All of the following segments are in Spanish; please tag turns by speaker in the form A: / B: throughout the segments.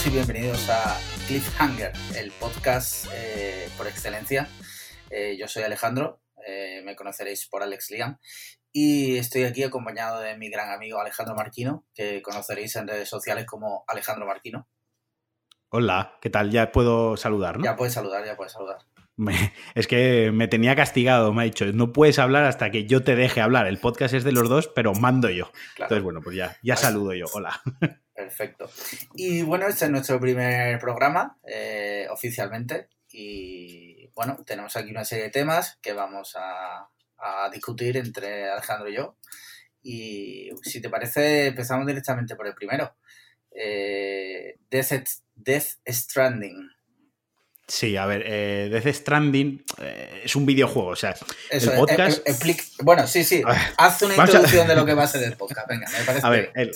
A: todos y bienvenidos a Cliffhanger, el podcast eh, por excelencia. Eh, yo soy Alejandro, eh, me conoceréis por Alex Liam y estoy aquí acompañado de mi gran amigo Alejandro Marquino, que conoceréis en redes sociales como Alejandro Marquino.
B: Hola, ¿qué tal? Ya puedo saludar, ¿no?
A: Ya puedes saludar, ya puedes saludar.
B: es que me tenía castigado, me ha dicho, no puedes hablar hasta que yo te deje hablar. El podcast es de los dos, pero mando yo. Entonces, bueno, pues ya, ya saludo yo. Hola.
A: Perfecto. Y bueno, este es nuestro primer programa eh, oficialmente. Y bueno, tenemos aquí una serie de temas que vamos a, discutir entre Alejandro y yo. Y si te parece, empezamos directamente por el primero. Eh, Death, Death Stranding.
B: Sí, a ver, eh, Death Stranding eh, es un videojuego, o sea, el podcast...
A: bueno, sí, sí, haz una introducción de lo que va a ser el podcast, venga, me parece...
B: A ver, el,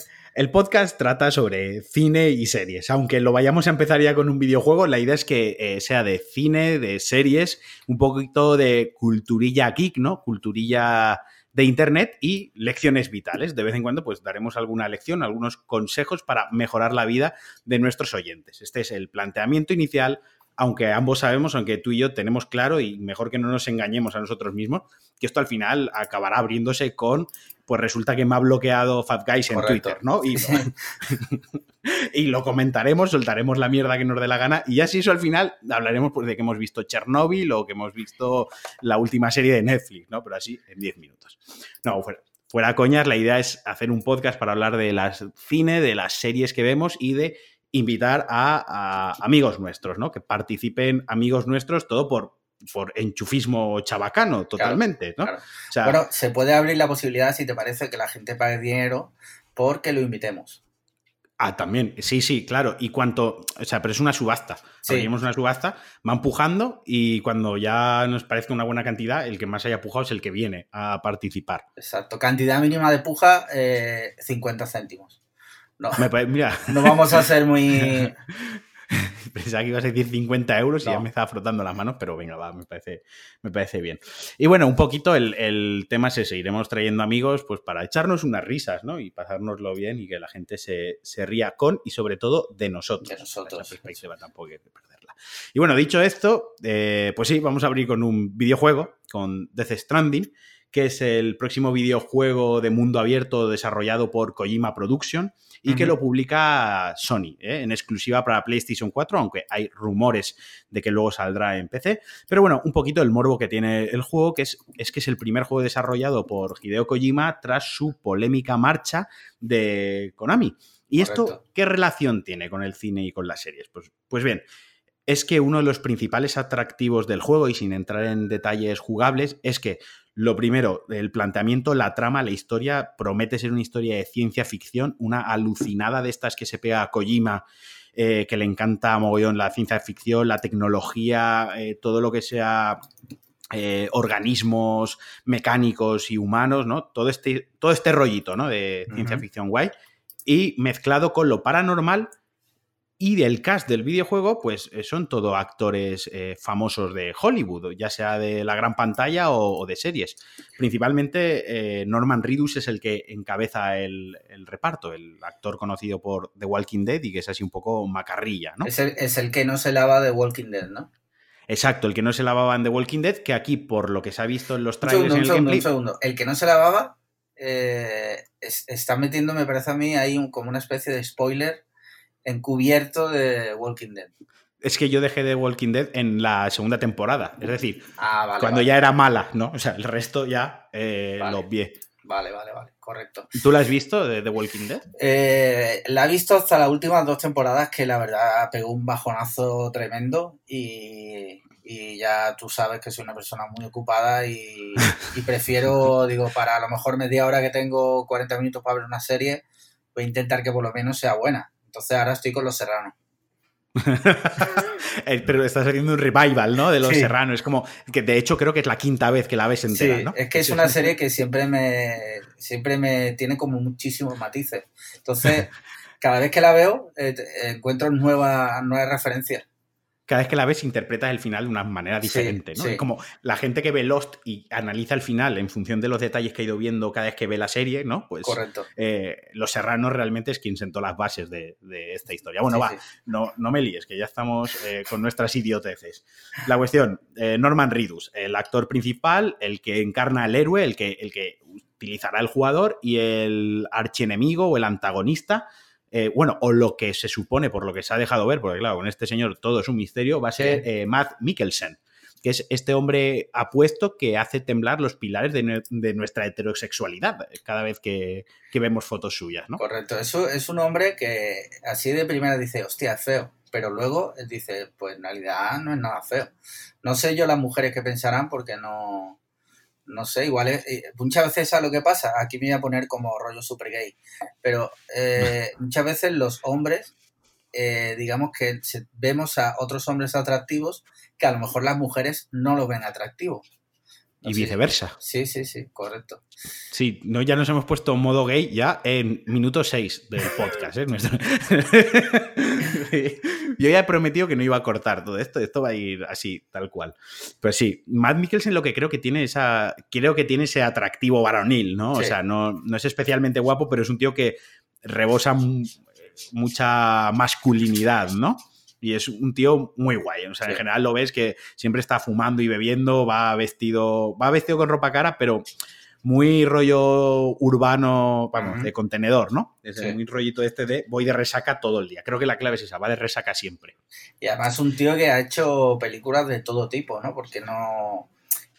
B: podcast trata sobre cine y series, aunque lo vayamos a empezar ya con un videojuego, la idea es que eh, sea de cine, de series, un poquito de culturilla geek, ¿no? Culturilla de Internet y lecciones vitales. De vez en cuando, pues daremos alguna lección, algunos consejos para mejorar la vida de nuestros oyentes. Este es el planteamiento inicial aunque ambos sabemos, aunque tú y yo tenemos claro, y mejor que no nos engañemos a nosotros mismos, que esto al final acabará abriéndose con, pues resulta que me ha bloqueado Fat Guys en Twitter, ¿no? Y, y, lo comentaremos, soltaremos la mierda que nos dé la gana, y así eso al final hablaremos pues, de que hemos visto Chernobyl o que hemos visto la última serie de Netflix, ¿no? Pero así en 10 minutos. No, fuera, fuera coñas, la idea es hacer un podcast para hablar de las cine, de las series que vemos y de invitar a, amigos nuestros, ¿no? Que participen amigos nuestros, todo por, por enchufismo chabacano, totalmente, ¿no?
A: bueno, se puede abrir la posibilidad, si te parece, que la gente pague dinero porque lo invitemos.
B: Ah, también, sí, sí, claro. Y cuanto, o sea, pero es una subasta. Sí. una subasta, va empujando y cuando ya nos parezca una buena cantidad, el que más haya pujado es el que viene a participar.
A: Exacto. Cantidad mínima de puja, 50 eh, céntimos. No,
B: mira.
A: no vamos a ser muy...
B: Pensaba que ibas a decir 50 euros y ya me estaba frotando las manos, pero venga, va, me parece, me parece bien. Y bueno, un poquito el, tema es ese, iremos trayendo amigos pues para echarnos unas risas, ¿no? Y pasárnoslo bien y que la gente se, ría con y sobre todo de nosotros.
A: De nosotros.
B: tampoco hay que perderla. Y bueno, dicho esto, eh, pues sí, vamos a abrir con un videojuego, con Death Stranding, que es el próximo videojuego de mundo abierto desarrollado por Kojima Production y que lo publica Sony ¿eh? en exclusiva para PlayStation 4, aunque hay rumores de que luego saldrá en PC. Pero bueno, un poquito el morbo que tiene el juego, que es, es que es el primer juego desarrollado por Hideo Kojima tras su polémica marcha de Konami. ¿Y esto qué relación tiene con el cine y con las series? Pues, pues bien, es que uno de los principales atractivos del juego, y sin entrar en detalles jugables, es que lo primero, el planteamiento, la trama, la historia, promete ser una historia de ciencia ficción, una alucinada de estas que se pega a Kojima, eh, que le encanta mogollón la ciencia ficción, la tecnología, eh, todo lo que sea eh, organismos mecánicos y humanos, ¿no? Todo este, todo este rollito, ¿no? De ciencia ficción guay. Y mezclado con lo paranormal, y del cast del videojuego, pues eh, son todo actores eh, famosos de Hollywood, ya sea de la gran pantalla o, de series. Principalmente eh, Norman Reedus es el que encabeza el, reparto, el actor conocido por The Walking Dead y que es así un poco macarrilla, ¿no?
A: Es el, que no se lava de Walking Dead, ¿no?
B: Exacto, el que no se lavaba en The Walking Dead, que aquí, por lo que se ha visto en los trailers...
A: Un segundo, un segundo, El que no se lavaba está metiendo, me parece a mí, ahí como una especie de spoiler encubierto de Walking Dead.
B: Es que yo dejé de Walking Dead en la segunda temporada, es decir, ah, cuando ya era mala, ¿no? O sea, el resto ya eh, lo vi.
A: Vale, vale, vale, correcto.
B: ¿Tú la has visto de The Walking Dead?
A: Eh, la he visto hasta las últimas dos temporadas que la verdad pegó un bajonazo tremendo y, ya tú sabes que soy una persona muy ocupada y, y, prefiero, digo, para a lo mejor media hora que tengo 40 minutos para ver una serie, voy a intentar que por lo menos sea buena. Entonces ahora estoy con Los Serranos.
B: Pero estás haciendo un revival, ¿no? De Los Serranos. Es como que de hecho creo que es la quinta vez que la ves entera, sí,
A: Es que es una serie que siempre me, siempre me tiene como muchísimos matices. Entonces, cada vez que la veo, eh, encuentro nuevas, nuevas referencias.
B: Cada vez que la ves interpretas el final de una manera diferente, ¿no? Es como la gente que ve Lost y analiza el final en función de los detalles que ha ido viendo cada vez que ve la serie, ¿no? Pues
A: Correcto.
B: Eh, Los Serranos realmente es quien sentó las bases de, esta historia. Bueno, va, No, no me líes, que ya estamos eh, con nuestras idioteces. La cuestión, eh, Norman Reedus, el actor principal, el que encarna al héroe, el que, el que utilizará el jugador y el archienemigo o el antagonista eh, bueno, o lo que se supone por lo que se ha dejado ver, porque claro, con este señor todo es un misterio, va a ser eh, Matt Mikkelsen, que es este hombre apuesto que hace temblar los pilares de, nuestra heterosexualidad cada vez que, vemos fotos suyas, ¿no?
A: Correcto, eso es un hombre que así de primera dice, hostia, es feo, pero luego dice, pues en realidad no es nada feo. No sé yo las mujeres que pensarán porque no, no sé, igual es, eh, muchas veces a lo que pasa, aquí me voy a poner como rollo super gay, pero eh, muchas veces los hombres, eh, digamos que vemos a otros hombres atractivos que a lo mejor las mujeres no lo ven atractivo.
B: Y viceversa.
A: Sí, sí, sí, correcto.
B: Sí, no, ya nos hemos puesto modo gay ya en minuto 6 del podcast. ¿eh? Yo ya he prometido que no iba a cortar todo esto, esto va a ir así, tal cual. Pero sí, Matt Mikkelsen lo que creo que tiene esa. Creo que tiene ese atractivo varonil, ¿no? O sea, no, no es especialmente guapo, pero es un tío que rebosa mucha masculinidad, ¿no? Y es un tío muy guay. O sea, en general lo ves que siempre está fumando y bebiendo, va vestido, va vestido con ropa cara, pero muy rollo urbano, vamos, de contenedor, ¿no? Es muy rollito este de voy de resaca todo el día. Creo que la clave es esa, va de resaca siempre.
A: Y además un tío que ha hecho películas de todo tipo, ¿no? Porque no...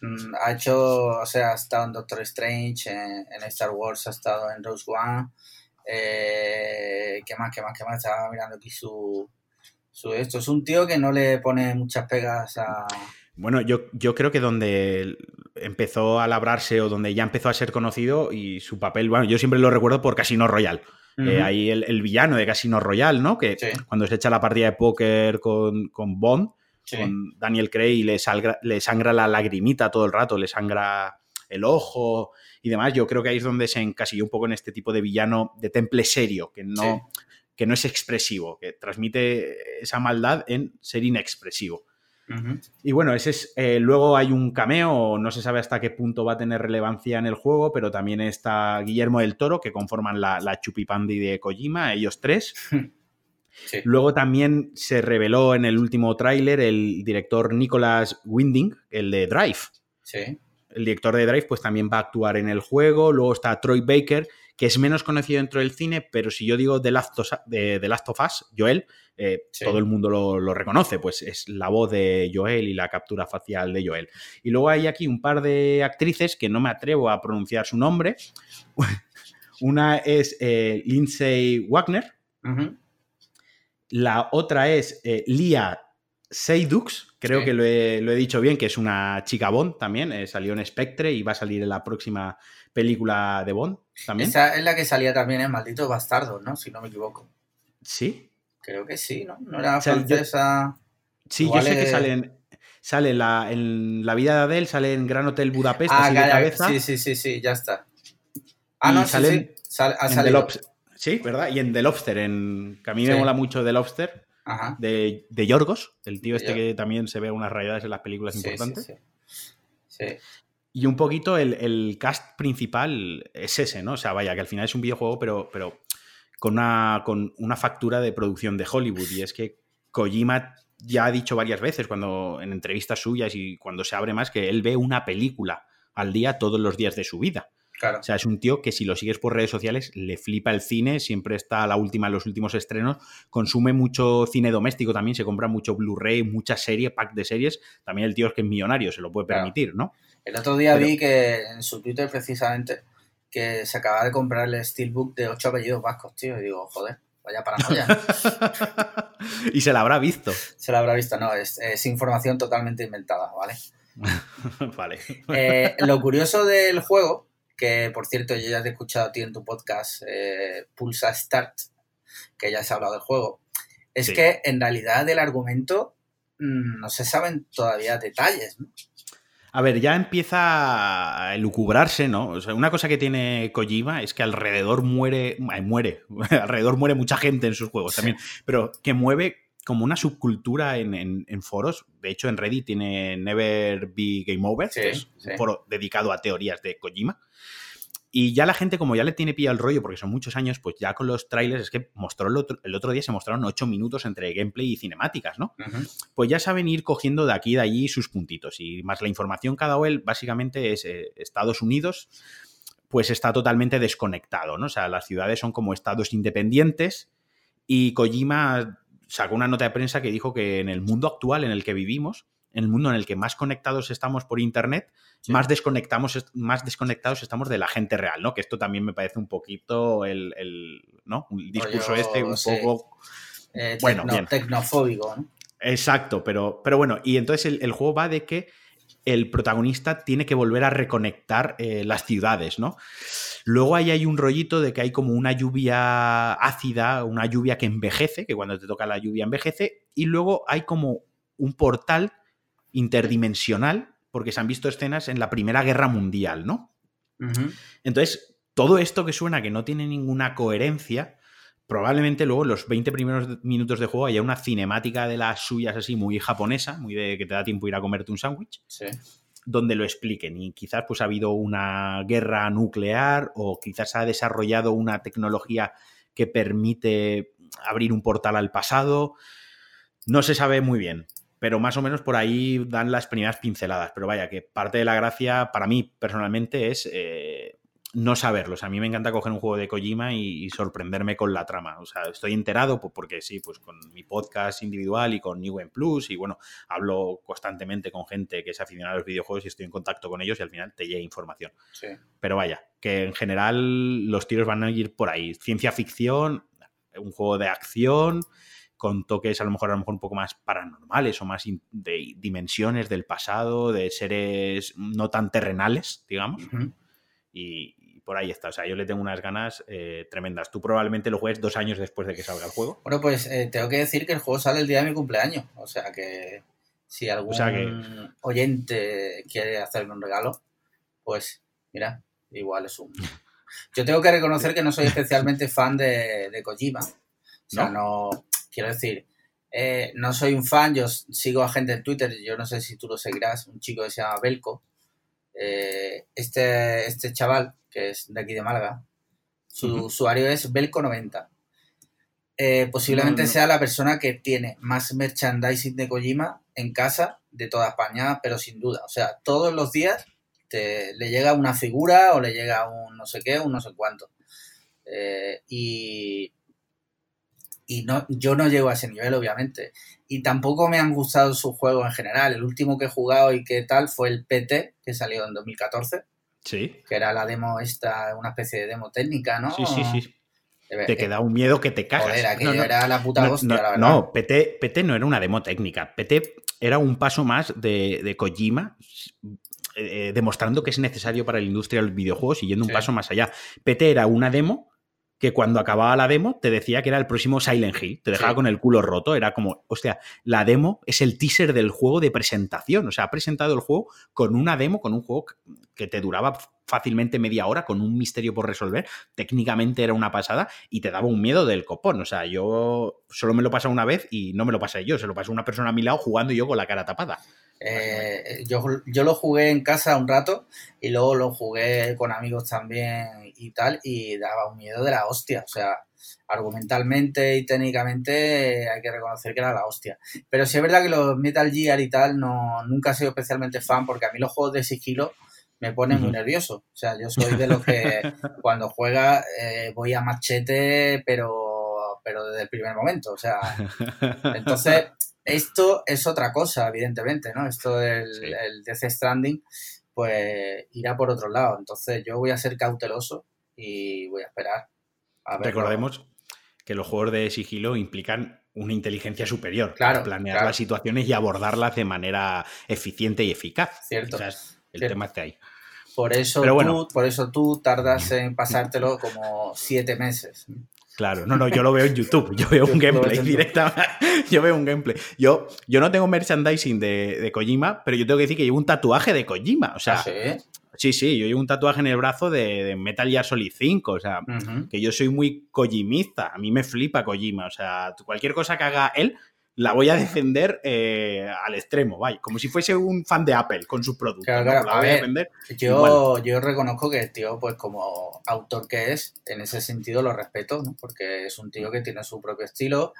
A: Mm, ha hecho, o sea, ha estado en Doctor Strange, en, Star Wars, ha estado en Rose One. Eh, ¿Qué más, qué más, qué más? Estaba mirando aquí su esto. Es un tío que no le pone muchas pegas a...
B: Bueno, yo, yo creo que donde empezó a labrarse o donde ya empezó a ser conocido y su papel, bueno, yo siempre lo recuerdo por Casino Royale. Eh, ahí el, villano de Casino Royale, ¿no? Que cuando se echa la partida de póker con, Bond, con Daniel Craig, le, le sangra la lagrimita todo el rato, le sangra el ojo y demás. Yo creo que ahí es donde se encasilló un poco en este tipo de villano de temple serio, que no, que no es expresivo, que transmite esa maldad en ser inexpresivo. Y bueno, ese es. Eh, luego hay un cameo, no se sabe hasta qué punto va a tener relevancia en el juego, pero también está Guillermo del Toro, que conforman la, la chupipandi de Kojima, ellos tres. Luego también se reveló en el último tráiler el director Nicholas Winding, el de Drive.
A: Sí.
B: El director de Drive, pues también va a actuar en el juego. Luego está Troy Baker, que es menos conocido dentro del cine, pero si yo digo The Last of, de, Last of Us, Joel, eh, todo el mundo lo, reconoce, pues es la voz de Joel y la captura facial de Joel. Y luego hay aquí un par de actrices que no me atrevo a pronunciar su nombre. Una es eh, Lindsay Wagner. La otra es eh, Lia Seydoux, creo que lo he, dicho bien, que es una chica Bond también, salió en Spectre y va a salir en la próxima película de Bond también.
A: Esa es la que salía también en Malditos Bastardos, ¿no? Si no me equivoco.
B: ¿Sí?
A: Creo que sí, ¿no? No era francesa.
B: Sí, yo sé que sale sale la, en la vida de Adele, sale en Gran Hotel Budapest, ah, así de cabeza.
A: Sí, sí, sí, sí, ya está. Ah, no, sale, sí,
B: sí. Sí, ¿verdad? Y en The Lobster, en, que a mí me mola mucho The Lobster, De, de, Yorgos, el tío este que también se ve unas rayadas en las películas importantes.
A: Sí,
B: y un poquito el, cast principal es ese, ¿no? O sea, vaya, que al final es un videojuego, pero, pero con, una, con una factura de producción de Hollywood. Y es que Kojima ya ha dicho varias veces cuando en entrevistas suyas y cuando se abre más que él ve una película al día todos los días de su vida.
A: Claro.
B: O sea, es un tío que si lo sigues por redes sociales le flipa el cine, siempre está a la última en los últimos estrenos, consume mucho cine doméstico también, se compra mucho Blu-ray, mucha serie, pack de series. También el tío es que es millonario, se lo puede permitir, ¿no?
A: El otro día vi que en su Twitter precisamente que se acaba de comprar el Steelbook de ocho apellidos vascos, tío. Y digo, joder, vaya paranoia.
B: y se la habrá visto.
A: Se la habrá visto, no, es, información totalmente inventada, ¿vale?
B: vale.
A: Eh, lo curioso del juego, que por cierto yo ya te he escuchado a ti en tu podcast eh, Pulsa Start, que ya se ha hablado del juego, es que en realidad del argumento mm, no se saben todavía detalles, ¿no?
B: A ver, ya empieza a elucubrarse, ¿no? O sea, una cosa que tiene Kojima es que alrededor muere, muere, alrededor muere mucha gente en sus juegos también, pero que mueve como una subcultura en, foros. De hecho, en Reddit tiene Never Be Game Over, que es un foro dedicado a teorías de Kojima. Y ya la gente, como ya le tiene pillado el rollo, porque son muchos años, pues ya con los trailers, es que mostró el otro, el otro día se mostraron ocho minutos entre gameplay y cinemáticas, ¿no? Pues ya saben ir cogiendo de aquí y de allí sus puntitos. Y más la información cada él básicamente es eh, Estados Unidos, pues está totalmente desconectado, ¿no? O sea, las ciudades son como estados independientes y Kojima sacó una nota de prensa que dijo que en el mundo actual en el que vivimos, en el mundo en el que más conectados estamos por Internet, más, desconectamos, más desconectados estamos de la gente real, ¿no? Que esto también me parece un poquito el, ¿no? Discurso este un poco...
A: Eh, bueno, tecnofóbico, ¿no?
B: Exacto, pero, pero bueno, y entonces el, juego va de que el protagonista tiene que volver a reconectar eh, las ciudades, ¿no? Luego ahí hay un rollito de que hay como una lluvia ácida, una lluvia que envejece, que cuando te toca la lluvia envejece, y luego hay como un portal interdimensional porque se han visto escenas en la Primera Guerra Mundial, ¿no? Entonces, todo esto que suena que no tiene ninguna coherencia, probablemente luego en los 20 primeros minutos de juego haya una cinemática de las suyas así muy japonesa, muy de que te da tiempo ir a comerte un sándwich. donde lo expliquen y quizás pues ha habido una guerra nuclear o quizás ha desarrollado una tecnología que permite abrir un portal al pasado. No se sabe muy bien pero más o menos por ahí dan las primeras pinceladas. Pero vaya, que parte de la gracia para mí personalmente es eh, no saberlo. O sea, a mí me encanta coger un juego de Kojima y, sorprenderme con la trama. O sea, estoy enterado pues, porque sí, pues con mi podcast individual y con New Plus y bueno, hablo constantemente con gente que es aficionada a los videojuegos y estoy en contacto con ellos y al final te llega información. Pero vaya, que en general los tiros van a ir por ahí. Ciencia ficción, un juego de acción con toques a lo mejor a lo mejor un poco más paranormales o más de dimensiones del pasado, de seres no tan terrenales, digamos. y, por ahí está. O sea, yo le tengo unas ganas eh, tremendas. Tú probablemente lo juegues dos años después de que salga el juego.
A: Bueno, pues eh, tengo que decir que el juego sale el día de mi cumpleaños. O sea que si algún oyente quiere hacerme un regalo, pues mira, igual es un... Yo tengo que reconocer que no soy especialmente fan de, de Kojima. O sea, no Quiero decir, eh, no soy un fan, yo sigo a gente en Twitter, yo no sé si tú lo seguirás, un chico que se llama Belco. Eh, este, este chaval, que es de aquí de Málaga, su usuario es Belco90. Eh, posiblemente sea la persona que tiene más merchandising de Kojima en casa de toda España, pero sin duda. O sea, todos los días le llega una figura o le llega un no sé qué, un no sé cuánto. y, y no, yo no llego a ese nivel, obviamente. Y tampoco me han gustado sus juegos en general. El último que he jugado y qué tal fue el PT, que salió en 2014.
B: Sí.
A: Que era la demo esta, una especie de demo técnica, ¿no?
B: Sí, sí, sí. Te queda un miedo que te cagas.
A: Joder, aquello era la puta hostia,
B: no,
A: la verdad.
B: No, PT, PT no era una demo técnica. PT era un paso más de, de Kojima eh, demostrando que es necesario para la industria de los videojuegos y yendo un paso más allá. PT era una demo que cuando acababa la demo te decía que era el próximo Silent Hill, te dejaba con el culo roto, era como, hostia, la demo es el teaser del juego de presentación, o sea, ha presentado el juego con una demo, con un juego que te duraba fácilmente media hora, con un misterio por resolver, técnicamente era una pasada y te daba un miedo del copón, o sea, yo solo me lo pasé una vez y no me lo pasé yo, se lo pasó una persona a mi lado jugando yo con la cara tapada.
A: Eh, yo, yo, lo jugué en casa un rato y luego lo jugué con amigos también y tal y daba un miedo de la hostia. O sea, argumentalmente y técnicamente hay que reconocer que era la hostia. Pero sí es verdad que los Metal Gear y tal no, nunca he sido especialmente fan porque a mí los juegos de sigilo me ponen muy nervioso. O sea, yo soy de los que cuando juega eh, voy a machete pero, pero desde el primer momento. O sea, entonces esto es otra cosa, evidentemente, ¿no? Esto del el Death Stranding, pues irá por otro lado. Entonces yo voy a ser cauteloso y voy a esperar. A
B: Recordemos que los juegos de sigilo implican una inteligencia superior claro, planear las situaciones y abordarlas de manera eficiente y eficaz.
A: Cierto.
B: el tema está ahí.
A: Por eso, tú, por eso tú tardas en pasártelo como siete meses.
B: Claro, no, no, yo lo veo en YouTube, yo veo un gameplay directamente, yo veo un gameplay. Yo, yo no tengo merchandising de, de, Kojima, pero yo tengo que decir que llevo un tatuaje de Kojima, o sea,
A: ¿Ah,
B: sí? sí, yo llevo un tatuaje en el brazo de, Metal Gear Solid 5, o sea, que yo soy muy kojimista, a mí me flipa Kojima, o sea, cualquier cosa que haga él la voy a defender eh, al extremo, vaya, como si fuese un fan de Apple con sus productos.
A: Claro,
B: ¿no?
A: claro,
B: La
A: a
B: voy a defender.
A: Yo, yo reconozco que el tío, pues como autor que es, en ese sentido lo respeto, ¿no? Porque es un tío que tiene su propio estilo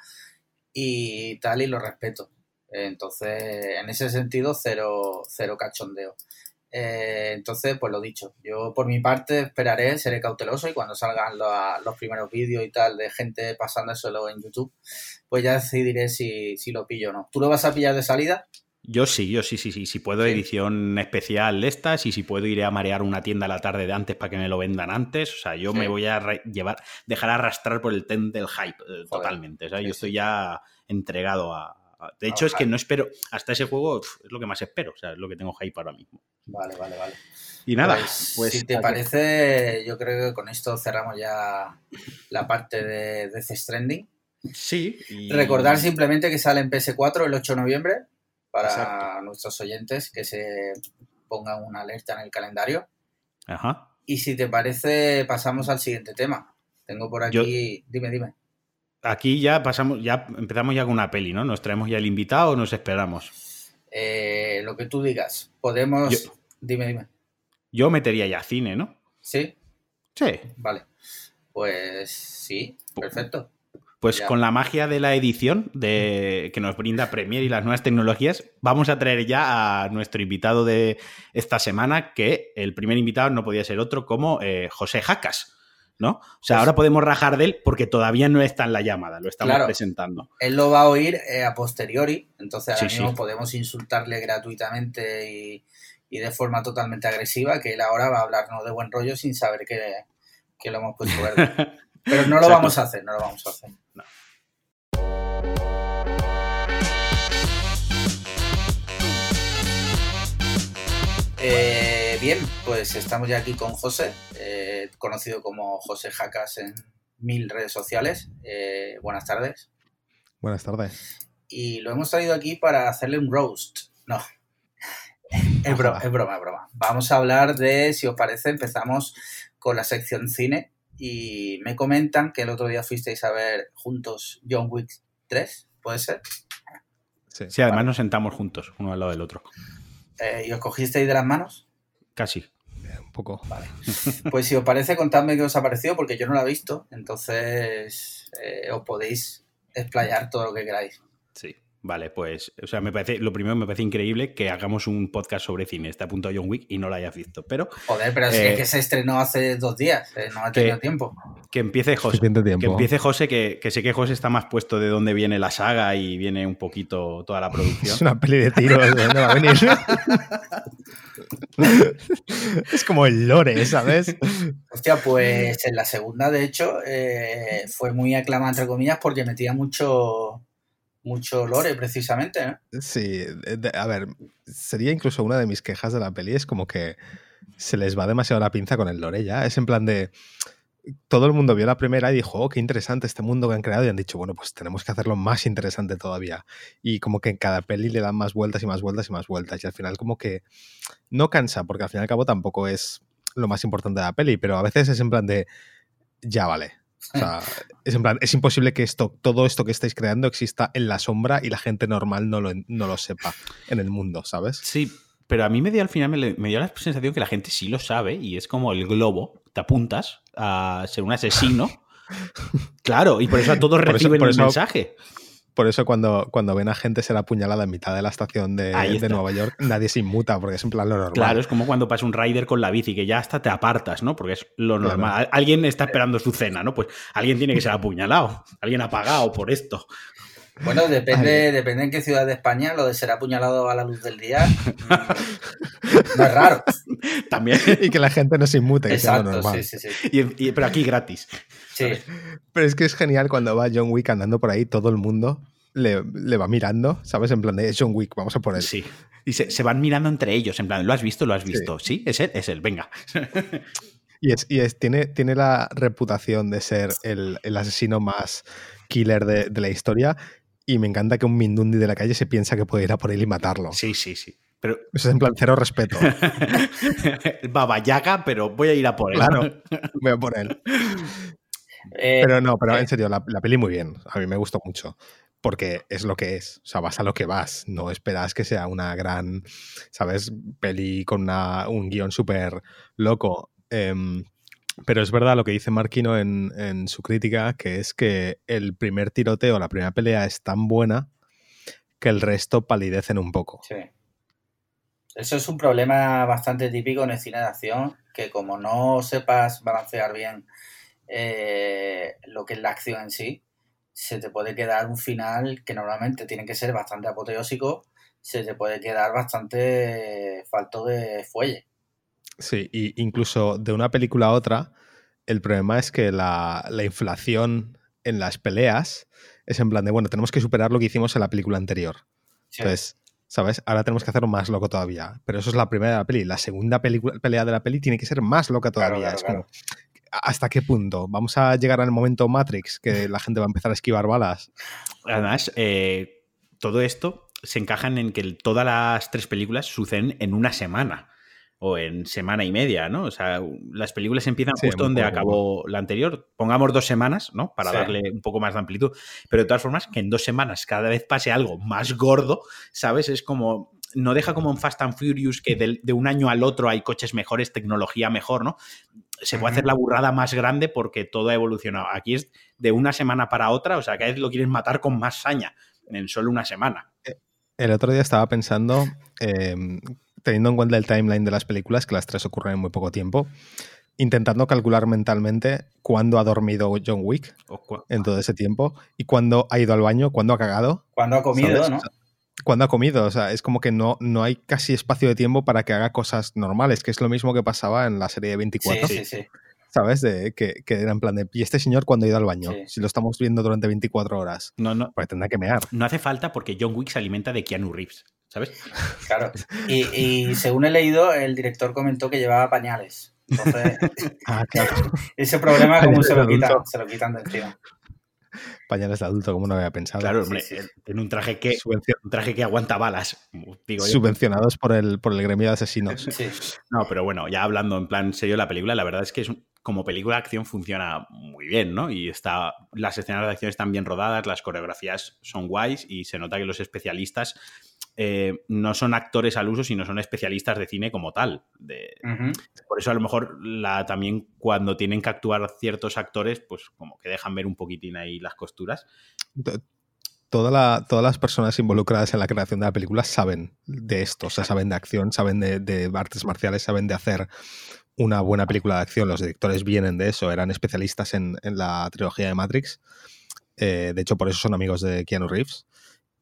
A: y tal, y lo respeto. Entonces, en ese sentido, cero, cero cachondeo. Eh, entonces, pues lo dicho, yo por mi parte esperaré, seré cauteloso y cuando salgan los, los primeros vídeos y tal de gente pasándoselo en YouTube, pues ya decidiré si, si lo pillo o no. ¿Tú lo vas a pillar de salida?
B: Yo sí, yo sí, sí, sí. Si puedo,
A: Sí.
B: edición especial de estas y si puedo iré a marear una tienda la tarde de antes para que me lo vendan antes. O sea, yo
A: Sí.
B: me voy a llevar, dejar arrastrar por el tren del hype eh, totalmente. O sea,
A: Sí,
B: yo estoy ya entregado a. a- De hecho,
A: Al
B: es que no espero. Hasta ese juego es lo que más espero. O sea, es lo que tengo hype ahora mismo.
A: Vale, vale, vale.
B: Y nada,
A: Pues,
B: pues.
A: si te parece, yo creo que con esto cerramos ya la parte de Death Stranding.
B: Sí. y-
A: Recordar simplemente que sale en PS4 el 8 de noviembre para
B: Exacto.
A: nuestros oyentes que se pongan una alerta en el calendario.
B: Ajá.
A: Y si te parece, pasamos al siguiente tema. Tengo por
B: Yo-
A: aquí. Dime, dime.
B: Aquí ya pasamos, ya empezamos ya con una peli, ¿no? Nos traemos ya el invitado o nos esperamos.
A: Eh, lo que tú digas. Podemos.
B: Yo-
A: Dime, dime.
B: Yo metería ya cine, ¿no?
A: ¿Sí?
B: Sí.
A: Vale. Pues sí, perfecto.
B: Pues
A: Ya.
B: con la magia de la edición de, que nos brinda Premiere y las nuevas tecnologías, vamos a traer ya a nuestro invitado de esta semana, que el primer invitado no podía ser otro como eh, José Jacas, ¿no? O sea,
A: Pues-
B: ahora podemos rajar de él porque todavía no está en la llamada, lo estamos
A: Claro.
B: presentando.
A: Él lo va a oír eh, a posteriori, entonces ahora
B: Sí,
A: mismo
B: sí.
A: podemos insultarle gratuitamente y, y de forma totalmente agresiva, que él ahora va a hablarnos de buen rollo sin saber que, que lo hemos puesto verde. Pero no lo
B: Exacto.
A: vamos a hacer, no lo vamos a hacer.
B: No.
A: Eh, bien, pues estamos ya aquí con José, eh, conocido como José Jacas en mil redes sociales. Eh, buenas tardes.
C: Buenas tardes.
A: y lo hemos traído aquí para hacerle un roast. No, es broma, es broma, es broma. Vamos a hablar de, si os parece, empezamos con la sección cine y me comentan que el otro día fuisteis a ver juntos John Wick 3, ¿puede ser?
C: Sí.
B: Sí, además nos sentamos juntos, uno al lado del otro.
A: Eh, ¿Y os cogisteis de las manos?
B: Casi.
C: Un poco.
A: Vale. Pues si os parece, contadme qué os ha parecido, porque yo no la he visto, entonces eh, os podéis explayar todo lo que queráis.
B: Sí. Vale, pues, o sea, me parece, lo primero me parece increíble que hagamos un podcast sobre cine. Está a punto John Wick y no lo hayas visto, pero
A: Joder, pero si
B: Eh,
A: es que se estrenó hace dos días, eh, no
B: que-
A: tenido tiempo.
B: que empiece José. Que empiece José, que, que sé que José está más puesto de dónde viene la saga y viene un poquito toda la producción.
C: Es una peli de tiros, ¿de dónde va a venir? es como el lore, ¿sabes?
A: Hostia, pues en la segunda, de hecho, eh, fue muy aclamada, entre comillas, porque metía mucho, mucho lore, precisamente. ¿no?
C: Sí, a ver, sería incluso una de mis quejas de la peli, es como que se les va demasiado la pinza con el lore ya. Es en plan de. Todo el mundo vio la primera y dijo, oh, qué interesante este mundo que han creado. Y han dicho, bueno, pues tenemos que hacerlo más interesante todavía. Y como que en cada peli le dan más vueltas y más vueltas y más vueltas. Y al final, como que no cansa, porque al fin y al cabo tampoco es lo más importante de la peli, pero a veces es en plan de, ya vale. O sea, es en plan, es imposible que esto, todo esto que estáis creando exista en la sombra y la gente normal no lo, no lo sepa en el mundo, ¿sabes?
B: Sí, pero a mí me dio al final me, me dio la sensación que la gente sí lo sabe y es como el globo. Te apuntas a ser un asesino. Claro, y por eso a todos
C: Por eso- por
B: el
C: eso-
B: mensaje.
C: Por eso cuando, cuando ven a gente ser apuñalada en mitad de la estación de, de. Nueva York, nadie se inmuta porque es en plan lo normal.
B: Claro, es como cuando pasa un rider con la bici, que ya hasta te apartas, ¿no? Porque es lo
C: Claro.
B: normal. Al- Alguien está esperando su cena, ¿no? Pues alguien tiene que ser apuñalado. Alguien ha pagado por esto.
A: Bueno, depende, depende en qué ciudad de España, lo de ser apuñalado a la luz del día no es raro.
B: También.
C: Y que la gente no se inmute, que
A: Exacto,
C: normal.
A: sí, sí, sí.
B: Y- y- pero aquí gratis.
A: Sí,
C: Pero es que es genial cuando va John Wick andando por ahí, todo el mundo le, le va mirando, ¿sabes? En plan de "Es John Wick, vamos a por él.
B: Sí. Y se, se van mirando entre ellos, en plan, ¿lo has visto? ¿Lo has visto? Sí, es él, es él, venga.
C: Y, es, y es, tiene, tiene la reputación de ser el, el asesino más killer de, de la historia. Y me encanta que un Mindundi de la calle se piensa que puede ir a por él y matarlo.
B: Sí, sí, sí. Pero
C: Eso es en plan cero respeto.
B: Baba Yaga, pero voy a ir a por él.
C: Claro. Voy a por él.
A: Eh,
C: Pero no, pero
A: eh.
C: en serio, la, la peli muy bien. A mí me gustó mucho. porque es lo que es. O sea, vas a lo que vas. No esperas que sea una gran, ¿sabes? Peli con una, un guion súper loco. Em, pero es verdad lo que dice Marquino en, su crítica, que es que el primer tiroteo, la primera pelea es tan buena que el resto palidecen un poco.
A: Sí. Eso es un problema bastante típico en el cine de acción, que como no sepas balancear bien eh, lo que es la acción en sí, se te puede quedar un final que normalmente tiene que ser bastante apoteósico, se te puede quedar bastante falto de fuelle.
C: Sí, y incluso de una película a otra, el problema es que la, la, inflación en las peleas es en plan de, bueno, tenemos que superar lo que hicimos en la película anterior. Sí. Entonces, ¿sabes? Ahora tenemos que hacerlo más loco todavía. Pero eso es la primera de la peli. La segunda pelea de la peli tiene que ser más loca todavía. Claro, claro, es como, ¿hasta qué punto? ¿Vamos a llegar al momento Matrix que la gente va a empezar a esquivar balas?
B: Además, eh, todo esto se encajan en que todas las tres películas suceden en una semana o en semana y media, ¿no? O sea, las películas empiezan sí, justo donde acabó la anterior. Pongamos dos semanas, ¿no? Para sí. darle un poco más de amplitud. Pero de todas formas, que en dos semanas cada vez pase algo más gordo, ¿sabes? Es como. No deja como en Fast and Furious que de, de un año al otro hay coches mejores, tecnología mejor, ¿no? Se puede hacer la burrada más grande porque todo ha evolucionado. Aquí es de una semana para otra, o sea, cada vez lo quieren matar con más saña en solo una semana.
C: El otro día estaba pensando eh, teniendo en cuenta el timeline de las películas, que las tres ocurren en muy poco tiempo, intentando calcular mentalmente cuándo ha dormido John Wick en todo ese tiempo y cuándo ha ido al baño, cuándo ha cagado.
A: Cuándo ha comido, ¿sabes? ¿no?
C: Cuando ha comido, o sea, es como que no, no hay casi espacio de tiempo para que haga cosas normales, que es lo mismo que pasaba en la serie de 24.
A: Sí, sí, sí.
C: ¿Sabes? De, que, que, era en plan de, ¿y este señor cuando ha ido al baño? Sí. Si lo estamos viendo durante 24 horas.
B: No, no.
C: Pues tendrá que mear.
B: No hace falta porque John Wick se alimenta de Keanu Reeves. ¿Sabes?
A: Claro. Y, y, según he leído, el director comentó que llevaba pañales. Entonces,
C: ah, claro.
A: ese problema, como se lo, quitan, se lo quitan de encima.
C: Pañales de adulto, como no había pensado.
B: Claro, hombre, sí, sí. en un traje que un traje que aguanta balas.
C: Digo Subvencionados por el, por el gremio de asesinos.
A: Sí.
B: No, pero bueno, ya hablando en plan serio la película, la verdad es que es un, como película de acción funciona muy bien, ¿no? Y está, las escenas de acción están bien rodadas, las coreografías son guays y se nota que los especialistas eh, no son actores al uso, sino son especialistas de cine como tal. De, uh -huh. Por eso a lo mejor la, también cuando tienen que actuar ciertos actores, pues como que dejan ver un poquitín ahí las costuras.
C: Toda la, todas las personas involucradas en la creación de la película saben de esto, o sea, saben de acción, saben de, de artes marciales, saben de hacer una buena película de acción. Los directores vienen de eso, eran especialistas en, en la trilogía de Matrix. Eh, de hecho, por eso son amigos de Keanu Reeves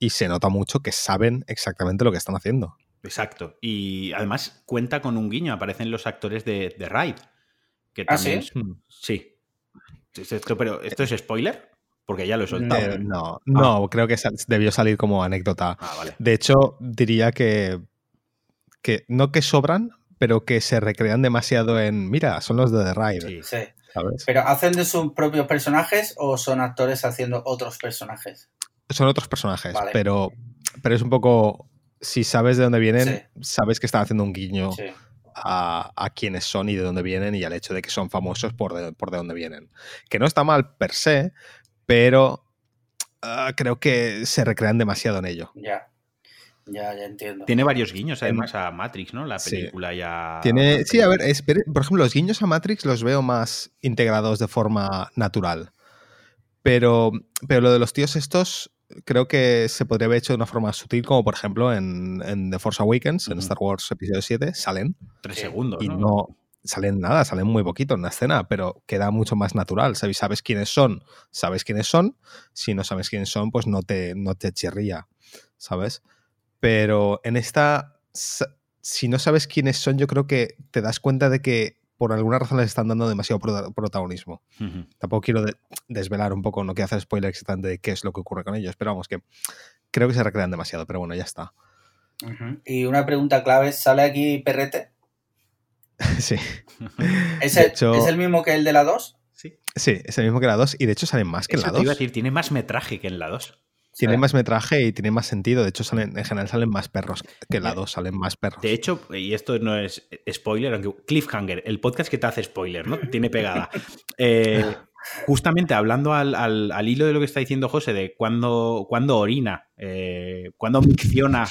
C: y se nota mucho que saben exactamente lo que están haciendo.
B: Exacto. Y además cuenta con un guiño, aparecen los actores de, de Ride. Que también,
A: ¿Ah, sí?
B: Sí. Esto, pero, ¿esto es spoiler? Porque ya lo he soltado.
C: Eh, no, no, ah. creo que debió salir como anécdota.
B: Ah, vale.
C: De hecho, diría que, que no que sobran, pero que se recrean demasiado en, mira, son los de The Ride.
A: Sí, sí. ¿sabes? Pero ¿hacen de sus propios personajes o son actores haciendo otros personajes?
C: Son otros personajes, vale. pero, pero es un poco. Si sabes de dónde vienen, sí. sabes que están haciendo un guiño sí. a, a, quiénes son y de dónde vienen y al hecho de que son famosos por de, por de dónde vienen. Que no está mal per se, pero uh, creo que se recrean demasiado en ello.
A: Ya. Ya, ya entiendo.
B: Tiene varios guiños, además, a Matrix, ¿no? La película sí. ya.
C: Tiene. Sí, a ver, es, por ejemplo, los guiños a Matrix los veo más integrados de forma natural. Pero, pero lo de los tíos estos creo que se podría haber hecho de una forma sutil, como por ejemplo en, en The Force Awakens, uh -huh. en Star Wars Episodio 7, salen.
B: Tres segundos.
C: Y
B: ¿no?
C: no salen nada, salen muy poquito en la escena, pero queda mucho más natural. Sabes, sabes quiénes son, sabes quiénes son. Si no sabes quiénes son, pues no te, no te chirría, ¿sabes? Pero en esta, si no sabes quiénes son, yo creo que te das cuenta de que por alguna razón les están dando demasiado protagonismo. Uh -huh. Tampoco quiero de desvelar un poco, no quiero hacer spoiler exactamente de qué es lo que ocurre con ellos, pero vamos, que creo que se recrean demasiado, pero bueno, ya está.
A: Uh -huh. Y una pregunta clave, ¿sale aquí Perrete?
C: sí.
A: ¿Es el, hecho, ¿Es el, mismo que el de la 2?
C: Sí. sí, es el mismo que la 2 y de hecho salen más que
B: Eso
C: en la 2.
B: Te iba a decir, tiene más metraje que en la 2.
C: Tiene más metraje y tiene más sentido. De hecho, salen, en general salen más perros que la 2, salen más perros.
B: De hecho, y esto no es spoiler, aunque Cliffhanger, el podcast que te hace spoiler, ¿no? Tiene pegada. Eh, justamente hablando al, al, hilo de lo que está diciendo José, de cuándo, cuando orina, eh, cuando micciona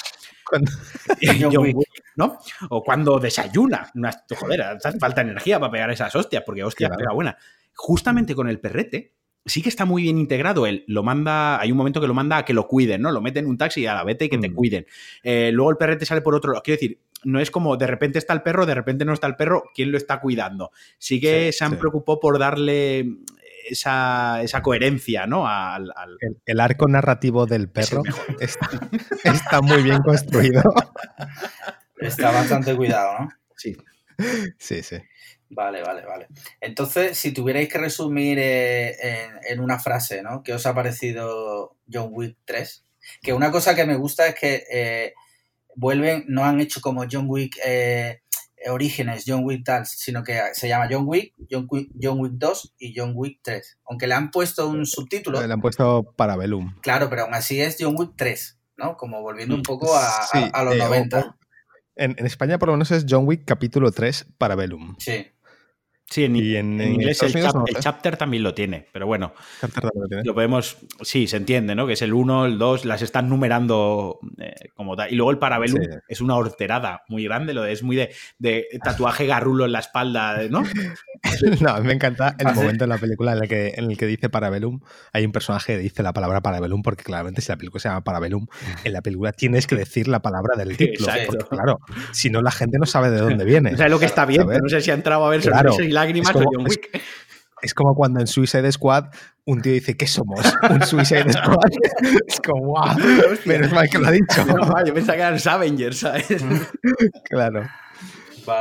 B: ¿no? O cuando desayuna. joder, hace falta energía para pegar esas hostias, porque hostia, pega buena. Justamente con el perrete, sí que está muy bien integrado. Él lo manda, hay un momento que lo manda a que lo cuiden, ¿no? Lo mete en un taxi y a la vete y que te mm. cuiden. Eh, luego el perrete sale por otro lado. Quiero decir, no es como de repente está el perro, de repente no está el perro, ¿quién lo está cuidando? Sí que se han preocupado por darle esa, coherencia, ¿no? Al,
C: El, arco narrativo del perro está, muy bien construido.
A: Está bastante cuidado, ¿no?
B: Sí.
C: Sí, sí.
A: Vale, vale, vale. Entonces, si tuvierais que resumir eh, en, una frase, ¿no? ¿Qué os ha parecido John Wick 3? Que una cosa que me gusta es que eh, vuelven, no han hecho como John Wick eh, Orígenes, John Wick tal, sino que se llama John Wick, John Wick, John Wick 2 y John Wick 3. Aunque le han puesto un subtítulo.
C: Le han puesto Parabellum.
A: Claro, pero aún así es John Wick 3, ¿no? Como volviendo un mm, poco a, los 90.
C: en, en, España por lo menos es John Wick capítulo 3 Parabellum.
A: Sí.
B: Sí, en, inglés el, chapter también lo tiene, pero bueno, lo, podemos, sí, se entiende, ¿no? Que es el 1, el 2, las están numerando eh, como tal. Y luego el Parabellum es una horterada muy grande, lo es muy de, tatuaje garrulo en la espalda, ¿no?
C: no, me encanta el momento en la película en el, que, en el que dice Parabellum, hay un personaje que dice la palabra Parabellum, porque claramente si la película se llama Parabellum, en la película tienes que decir la palabra del título, porque claro, si no la gente no sabe de dónde viene.
B: O sea, lo que está bien, no sé si ha entrado a ver claro es como,
C: Es, como cuando en Suicide Squad un tío dice, ¿qué somos? Un Suicide Squad. es como, wow, menos mal que lo ha dicho.
B: yo pensaba que eran Avengers, ¿sabes?
C: claro.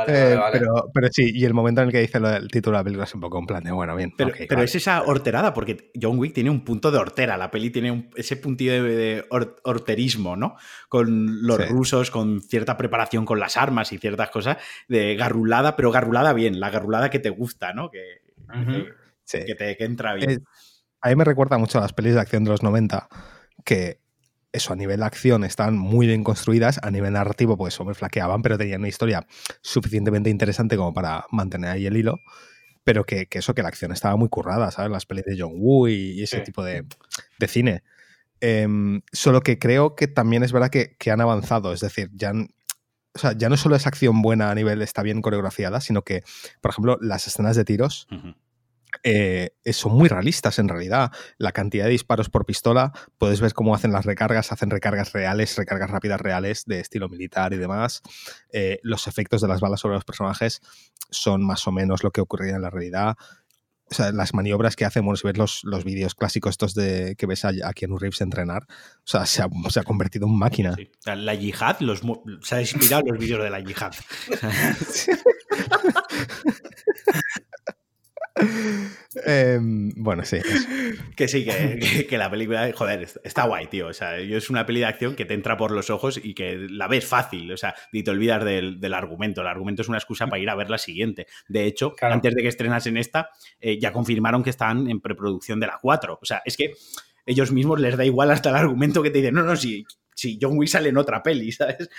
C: Eh, pero, pero sí, y el momento en el que dice el título de la película es un poco en plan de, bueno, bien.
B: Pero, es esa horterada, porque John Wick tiene un punto de hortera, la peli tiene ese puntillo de, horterismo, ¿no? Con los rusos, con cierta preparación con las armas y ciertas cosas, de garrulada, pero garrulada bien, la garrulada que te gusta, ¿no? Que, que, te, que entra bien.
C: a mí me recuerda mucho a las pelis de acción de los 90, que eso, a nivel de acción están muy bien construidas, a nivel narrativo, pues me flaqueaban, pero tenían una historia suficientemente interesante como para mantener ahí el hilo. Pero que, eso, que la acción estaba muy currada, ¿sabes? Las pelis de John Woo y, ese tipo de, cine. Em, solo que creo que también es verdad que, han avanzado, es decir, ya, ya no solo es acción buena a nivel está bien coreografiada, sino que, por ejemplo, las escenas de tiros eh, son muy realistas en realidad. La cantidad de disparos por pistola, puedes ver cómo hacen las recargas, hacen recargas reales, recargas rápidas reales de estilo militar y demás. Eh, los efectos de las balas sobre los personajes son más o menos lo que ocurría en la realidad. O sea, las maniobras que hacen, bueno, si ves los, los vídeos clásicos estos de que ves a, a Keanu Reeves entrenar, o sea, se ha, convertido en máquina.
B: La yihad, los, se ha inspirado los vídeos de la yihad.
C: Em, bueno, sí.
B: Que sí, que, la película, joder, está guay, tío. O sea, es una peli de acción que te entra por los ojos y que la ves fácil. O sea, y te olvidas del, argumento. El argumento es una excusa para ir a ver la siguiente. De hecho, antes de que estrenasen esta, eh, ya confirmaron que están en preproducción de la 4. O sea, es que ellos mismos les da igual hasta el argumento que te dicen, no, no, sí, si John Wick sale en otra peli, ¿sabes?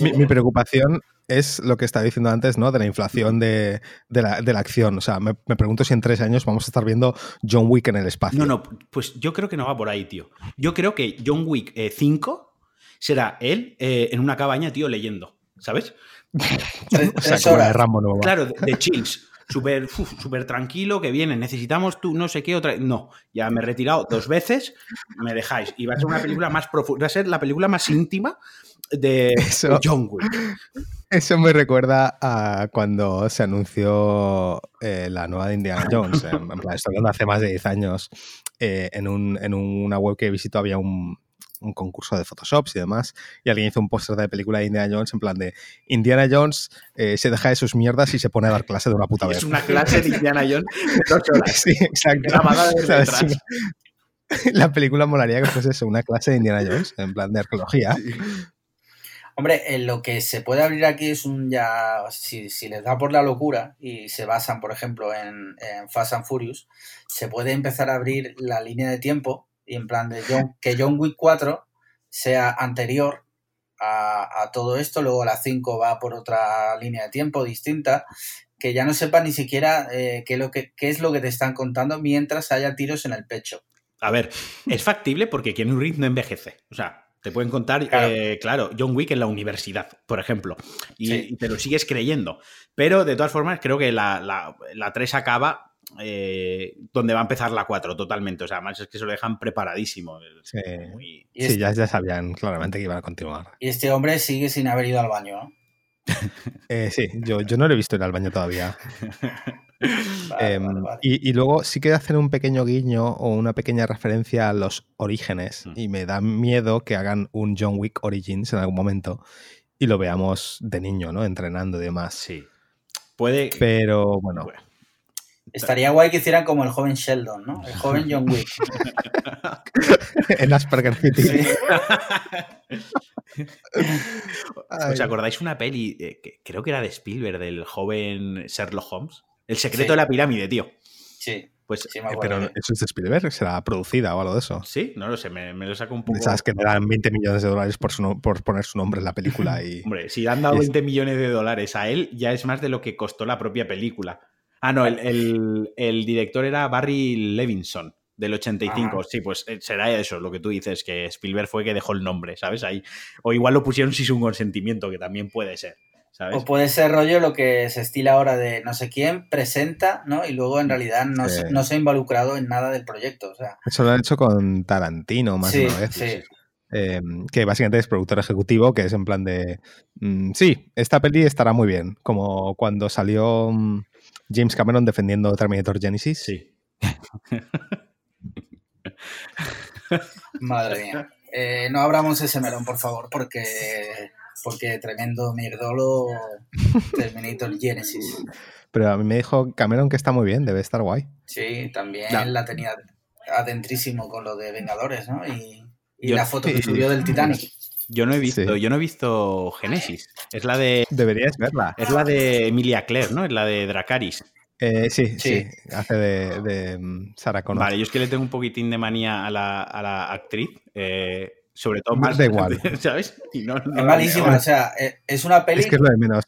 C: mi, preocupación es lo que estaba diciendo antes, ¿no? De la inflación de, la, acción. O sea, me, pregunto si en tres años vamos a estar viendo John Wick en el espacio.
B: No, no, pues yo creo que no va por ahí, tío. Yo creo que John Wick 5 eh, será él eh, en una cabaña, tío, leyendo, ¿sabes?
C: o sea, de Rambo nuevo.
B: Claro, de chills súper super tranquilo, que viene, necesitamos tú no sé qué otra. No, ya me he retirado dos veces, me dejáis. Y va a ser una película más profunda, va a ser la película más íntima de John Wick.
C: Eso me recuerda a cuando se anunció eh, la nueva de Indiana Jones. en plan, esto hace más de 10 años. Eh, en, un, en una web que visito había un, un concurso de Photoshops y demás, y alguien hizo un póster de película de Indiana Jones en plan de Indiana Jones eh, se deja de sus mierdas y se pone a dar clase de una puta vez.
B: Es una clase de Indiana Jones
C: Sí, exacto. La película molaría que fuese eso, una clase de Indiana Jones, en plan de arqueología.
A: Hombre, lo que se puede abrir aquí es un ya. Si, les da por la locura y se basan, por ejemplo, en, en, Fast and Furious, se puede empezar a abrir la línea de tiempo y en plan de John, que John Wick 4 sea anterior a, todo esto, luego la 5 va por otra línea de tiempo distinta, que ya no sepas ni siquiera eh, qué, lo que, qué es lo que te están contando mientras haya tiros en el pecho.
B: A ver, es factible porque Keanu Reeves no envejece. O sea, te pueden contar, claro, claro John Wick en la universidad, por ejemplo, y,
A: Sí.
B: y te lo sigues creyendo. Pero de todas formas, creo que la, la, la 3 acaba eh, donde va a empezar la 4 totalmente. O sea, además es que se lo dejan preparadísimo.
C: Sí,
B: Muy-
A: Y,
C: Sí,
A: este,
C: ya, ya sabían claramente que iban a continuar.
A: y este hombre sigue sin haber ido al baño, ¿no?
C: Eh, sí, yo, yo no lo he visto ir al baño todavía.
A: Vale,
C: Em,
A: vale, vale.
C: Y, y luego sí que hacen un pequeño guiño o una pequeña referencia a los orígenes.
B: Mm.
C: Y me da miedo que hagan un John Wick Origins en algún momento y lo veamos de niño, ¿no? Entrenando y demás.
B: Sí. Puede.
C: Pero bueno,
B: Bueno.
A: Estaría guay que hicieran como el joven Sheldon, ¿no? El joven John Wick.
C: en Asperger City.
A: Sí.
B: ¿Os acordáis una peli eh, que creo que era de Spielberg, del joven Sherlock Holmes? El secreto
A: Sí.
B: de la pirámide, tío.
A: Sí,
B: Pues
A: sí me
C: Eh. Pero eso es de Spielberg, será producida o algo de eso.
B: sí, no lo sé, me, me lo saco un poco.
C: Sabes que le dan 20 millones de dólares por, su no- por poner su nombre en la película y...
B: Hombre, si le han dado
C: Y es-
B: 20 millones de dólares a él, ya es más de lo que costó la propia película. Ah, no, el, el- el director era Barry Levinson, del 85.
A: Ajá.
B: Sí, pues eh, será eso, lo que tú dices, que Spielberg fue que dejó el nombre, ¿sabes? Ahí. O igual lo pusieron sin su consentimiento, que también puede ser, ¿sabes?
A: O puede ser rollo lo que se estila ahora de no sé quién presenta, ¿no? Y luego en realidad no,
C: Sí.
A: se, no se ha involucrado en nada del proyecto. O sea,
C: Eso lo han hecho con Tarantino más
A: sí,
C: de una vez.
A: sí.
C: eh, que básicamente es productor ejecutivo, que es en plan de, mm, sí, esta peli estará muy bien, como cuando salió mm, James Cameron defendiendo Terminator Genesis.
B: Sí.
A: Madre mía. Eh, no abramos ese melón, por favor, porque, porque tremendo mierdolo Terminator Genesis.
C: Pero a mí me dijo Cameron que está muy bien, debe estar guay.
A: Sí, también
B: Ya.
A: la tenía adentrísimo con lo de Vengadores, ¿no? Y, y
B: Yo-
A: la foto que
C: sí.
A: subió del Titanic.
B: Yo no he visto,
C: Sí.
B: yo no he visto Genesis. Es la de.
C: Deberías verla.
B: Es la de Emilia Claire, ¿no? Es la de Dracaris.
C: Eh, sí, sí,
A: Sí.
C: hace de, de, mm, Sarah Connor.
B: Vale, yo es que le tengo un poquitín de manía a la, a la actriz. eh, sobre todo más.
C: Da igual.
B: ¿Sabes? Y no- no
A: Es malísima, o sea, eh, es una peli
C: Es que es lo de menos.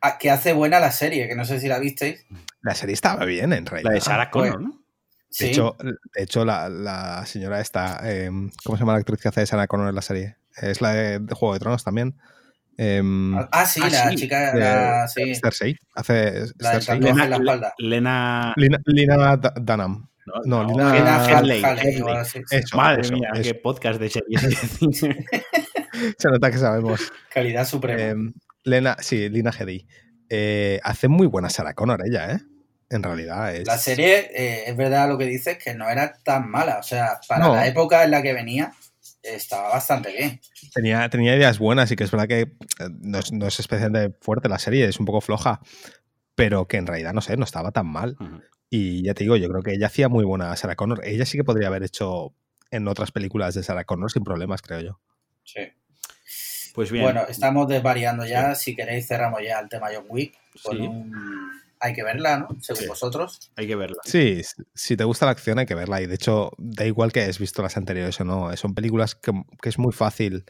A: a- que hace buena la serie, que no sé si la visteis.
C: La serie estaba bien, en realidad.
B: La de Sarah Connor,
A: Pues-
B: ¿no?
A: Sí,
C: De hecho, de hecho la, la señora esta, eh, ¿cómo se llama la actriz que hace de Sarah Connor en la serie? Es la de, de Juego de Tronos también. Em,
A: ah, sí,
B: Ah,
A: la
B: sí,
A: chica,
C: de-
A: la, sí,
C: Cersei. Hace
A: La
C: Cersei.
B: Lena,
A: en la espalda.
B: Lena-
C: Lina, Lina Dunham. No, Lina-
A: Lena
C: Ah,
A: Hall-
B: Headley,
A: Haley,
B: Headley.
A: o algo así.
C: Eso,
B: Madre
C: eso,
B: mía,
C: eso.
B: qué podcast de series.
C: Se nota que sabemos.
A: Calidad suprema.
C: Em, Lena, sí, Lina Headey. Eh, hace muy buena Sarah Connor ella, ¿eh? En realidad es...
A: La serie, eh, es verdad lo que dices, que no era tan mala. O sea, para
C: No.
A: la época en la que venía, estaba bastante bien.
C: Tenía, tenía ideas buenas y que es verdad que eh, no es, no es especialmente fuerte la serie, es un poco floja, pero que en realidad, no sé, no estaba tan mal. Y ya te digo, yo creo que ella hacía muy buena Sarah Connor. Ella sí que podría haber hecho en otras películas de Sarah Connor sin problemas, creo yo.
A: Sí.
B: Pues bien.
A: Bueno, estamos desvariando ya. Si queréis, cerramos ya el tema John Wick. Con
B: Sí.
A: un... Hay que verla, ¿no? Según
B: Sí.
A: vosotros.
B: Hay que verla.
C: Sí, si te gusta la acción hay que verla. Y de hecho, da igual que hayas visto las anteriores o no. Son películas que, que es muy fácil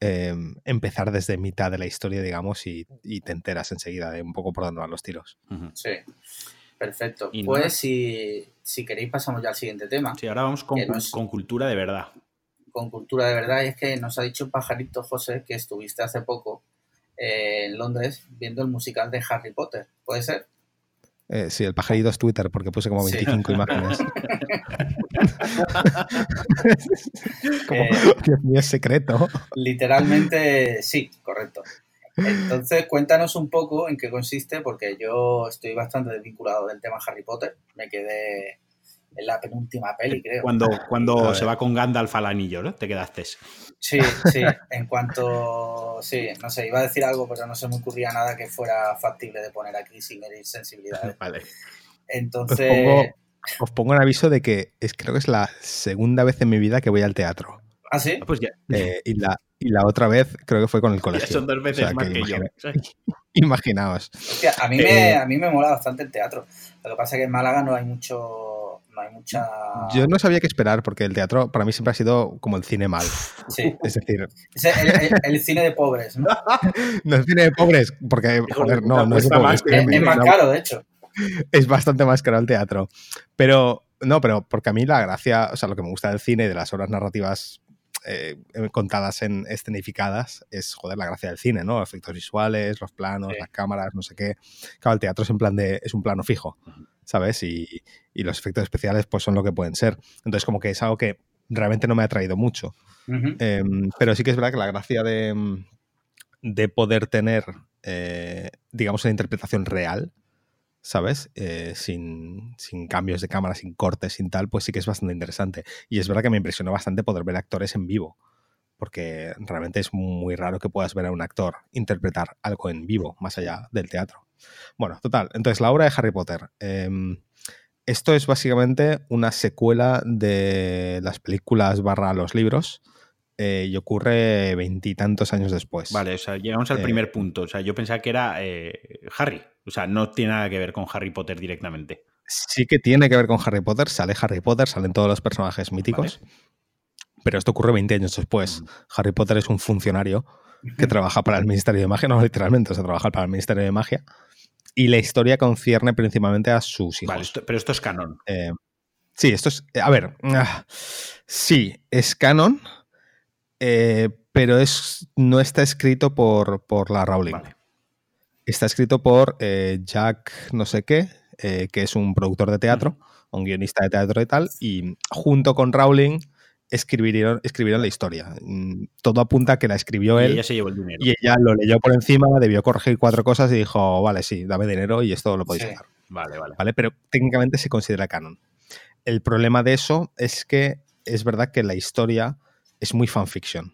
C: eh, empezar desde mitad de la historia, digamos, y, y te enteras enseguida de un poco por dónde van los tiros.
A: Sí. Perfecto.
B: Y
A: pues si, si queréis, pasamos ya al siguiente tema.
B: Sí, ahora vamos con, con cultura de verdad.
A: con cultura de verdad y es que nos ha dicho Pajarito José que estuviste hace poco eh, en Londres viendo el musical de Harry Potter. ¿Puede ser?
C: Eh, sí, el pajarito es Twitter porque puse como
A: Sí.
C: 25 imágenes. como,
A: Eh,
C: mío, es secreto.
A: Literalmente sí, correcto. Entonces cuéntanos un poco en qué consiste porque yo estoy bastante desvinculado del tema Harry Potter. Me quedé en la penúltima peli, creo.
B: Cuando, cuando se va con Gandalf al anillo, ¿no? Te quedaste.
A: Sí, sí, en cuanto, sí, no sé, iba a decir algo, pero no se me ocurría nada que fuera factible de poner aquí sin herir sensibilidades.
B: Vale.
C: Os
A: Entonces,
C: pongo, os pongo en aviso de que es, creo que es la segunda vez en mi vida que voy al teatro.
A: ¿ah, sí?
B: Ah, Pues ya,
C: Eh, y, la, y la otra vez creo que fue con el
B: ya
C: colegio.
B: son dos veces
C: O sea,
B: más
C: que
B: que, yo.
C: Imaginaos.
A: Hostia, a mí, me,
C: Eh,
A: a mí me mola bastante el teatro. Lo que pasa es que en Málaga no hay mucho No hay mucha.
C: Yo no sabía qué esperar porque el teatro para mí siempre ha sido como el cine mal.
A: Sí.
C: Es decir,
A: Es el, el- el cine de pobres, ¿no?
C: no es cine de pobres porque, joder, no, no es de
B: Cuesta más
C: pobres.
B: que-
A: Es, es más
C: No,
A: caro, de hecho.
C: es bastante más caro el teatro. Pero, no, pero porque a mí la gracia, o sea, lo que me gusta del cine y de las obras narrativas eh, contadas en escenificadas es, joder, la gracia del cine, ¿no? Efectos visuales, los planos,
A: Sí.
C: las cámaras, no sé qué. Claro, el teatro es en plan de, es un plano fijo, ¿sabes? Y, y los efectos especiales, pues son lo que pueden ser. Entonces, como que es algo que realmente no me ha atraído mucho. Em, pero sí que es verdad que la gracia de, de poder tener, eh, digamos, una interpretación real, ¿sabes? Eh, sin, sin cambios de cámara, sin cortes, sin tal, pues sí que es bastante interesante. Y es verdad que me impresionó bastante poder ver actores en vivo, porque realmente es muy raro que puedas ver a un actor interpretar algo en vivo, más allá del teatro. Bueno, total. Entonces, la obra de Harry Potter. em, esto es básicamente una secuela de las películas barra los libros eh, y ocurre veintitantos años después.
B: Vale, o sea, llegamos al
C: Eh,
B: primer punto. O sea, yo pensaba que era eh, Harry. O sea, no tiene nada que ver con Harry Potter directamente.
C: Sí que tiene que ver con Harry Potter, sale Harry Potter, salen todos los personajes míticos, pero esto ocurre 20 años después.
B: Ujú.
C: Harry Potter es un funcionario que trabaja para el Ministerio de Magia, no literalmente, o sea, trabaja para el Ministerio de Magia, y la historia concierne principalmente a sus hijos.
B: Vale, esto- pero esto es canon.
C: Eh, sí, esto es. A ver. ah, sí, es canon. eh, pero es, no está escrito por, por la Rowling.
B: Vale.
C: Está escrito por eh, Jack no sé qué, eh, que es un productor de teatro, un guionista de teatro y tal, y junto con Rowling escribieron, escribieron la historia. Mm, Todo apunta a que la escribió
B: Y
C: él
B: ella se llevó el dinero.
C: y ella lo leyó por encima, debió corregir cuatro cosas y dijo, vale, sí, dame dinero y esto lo podéis
A: Sí.
C: sacar.
B: Vale, vale.
C: ¿vale? Pero técnicamente se considera canon. El problema de eso es que es verdad que la historia es muy fanfiction.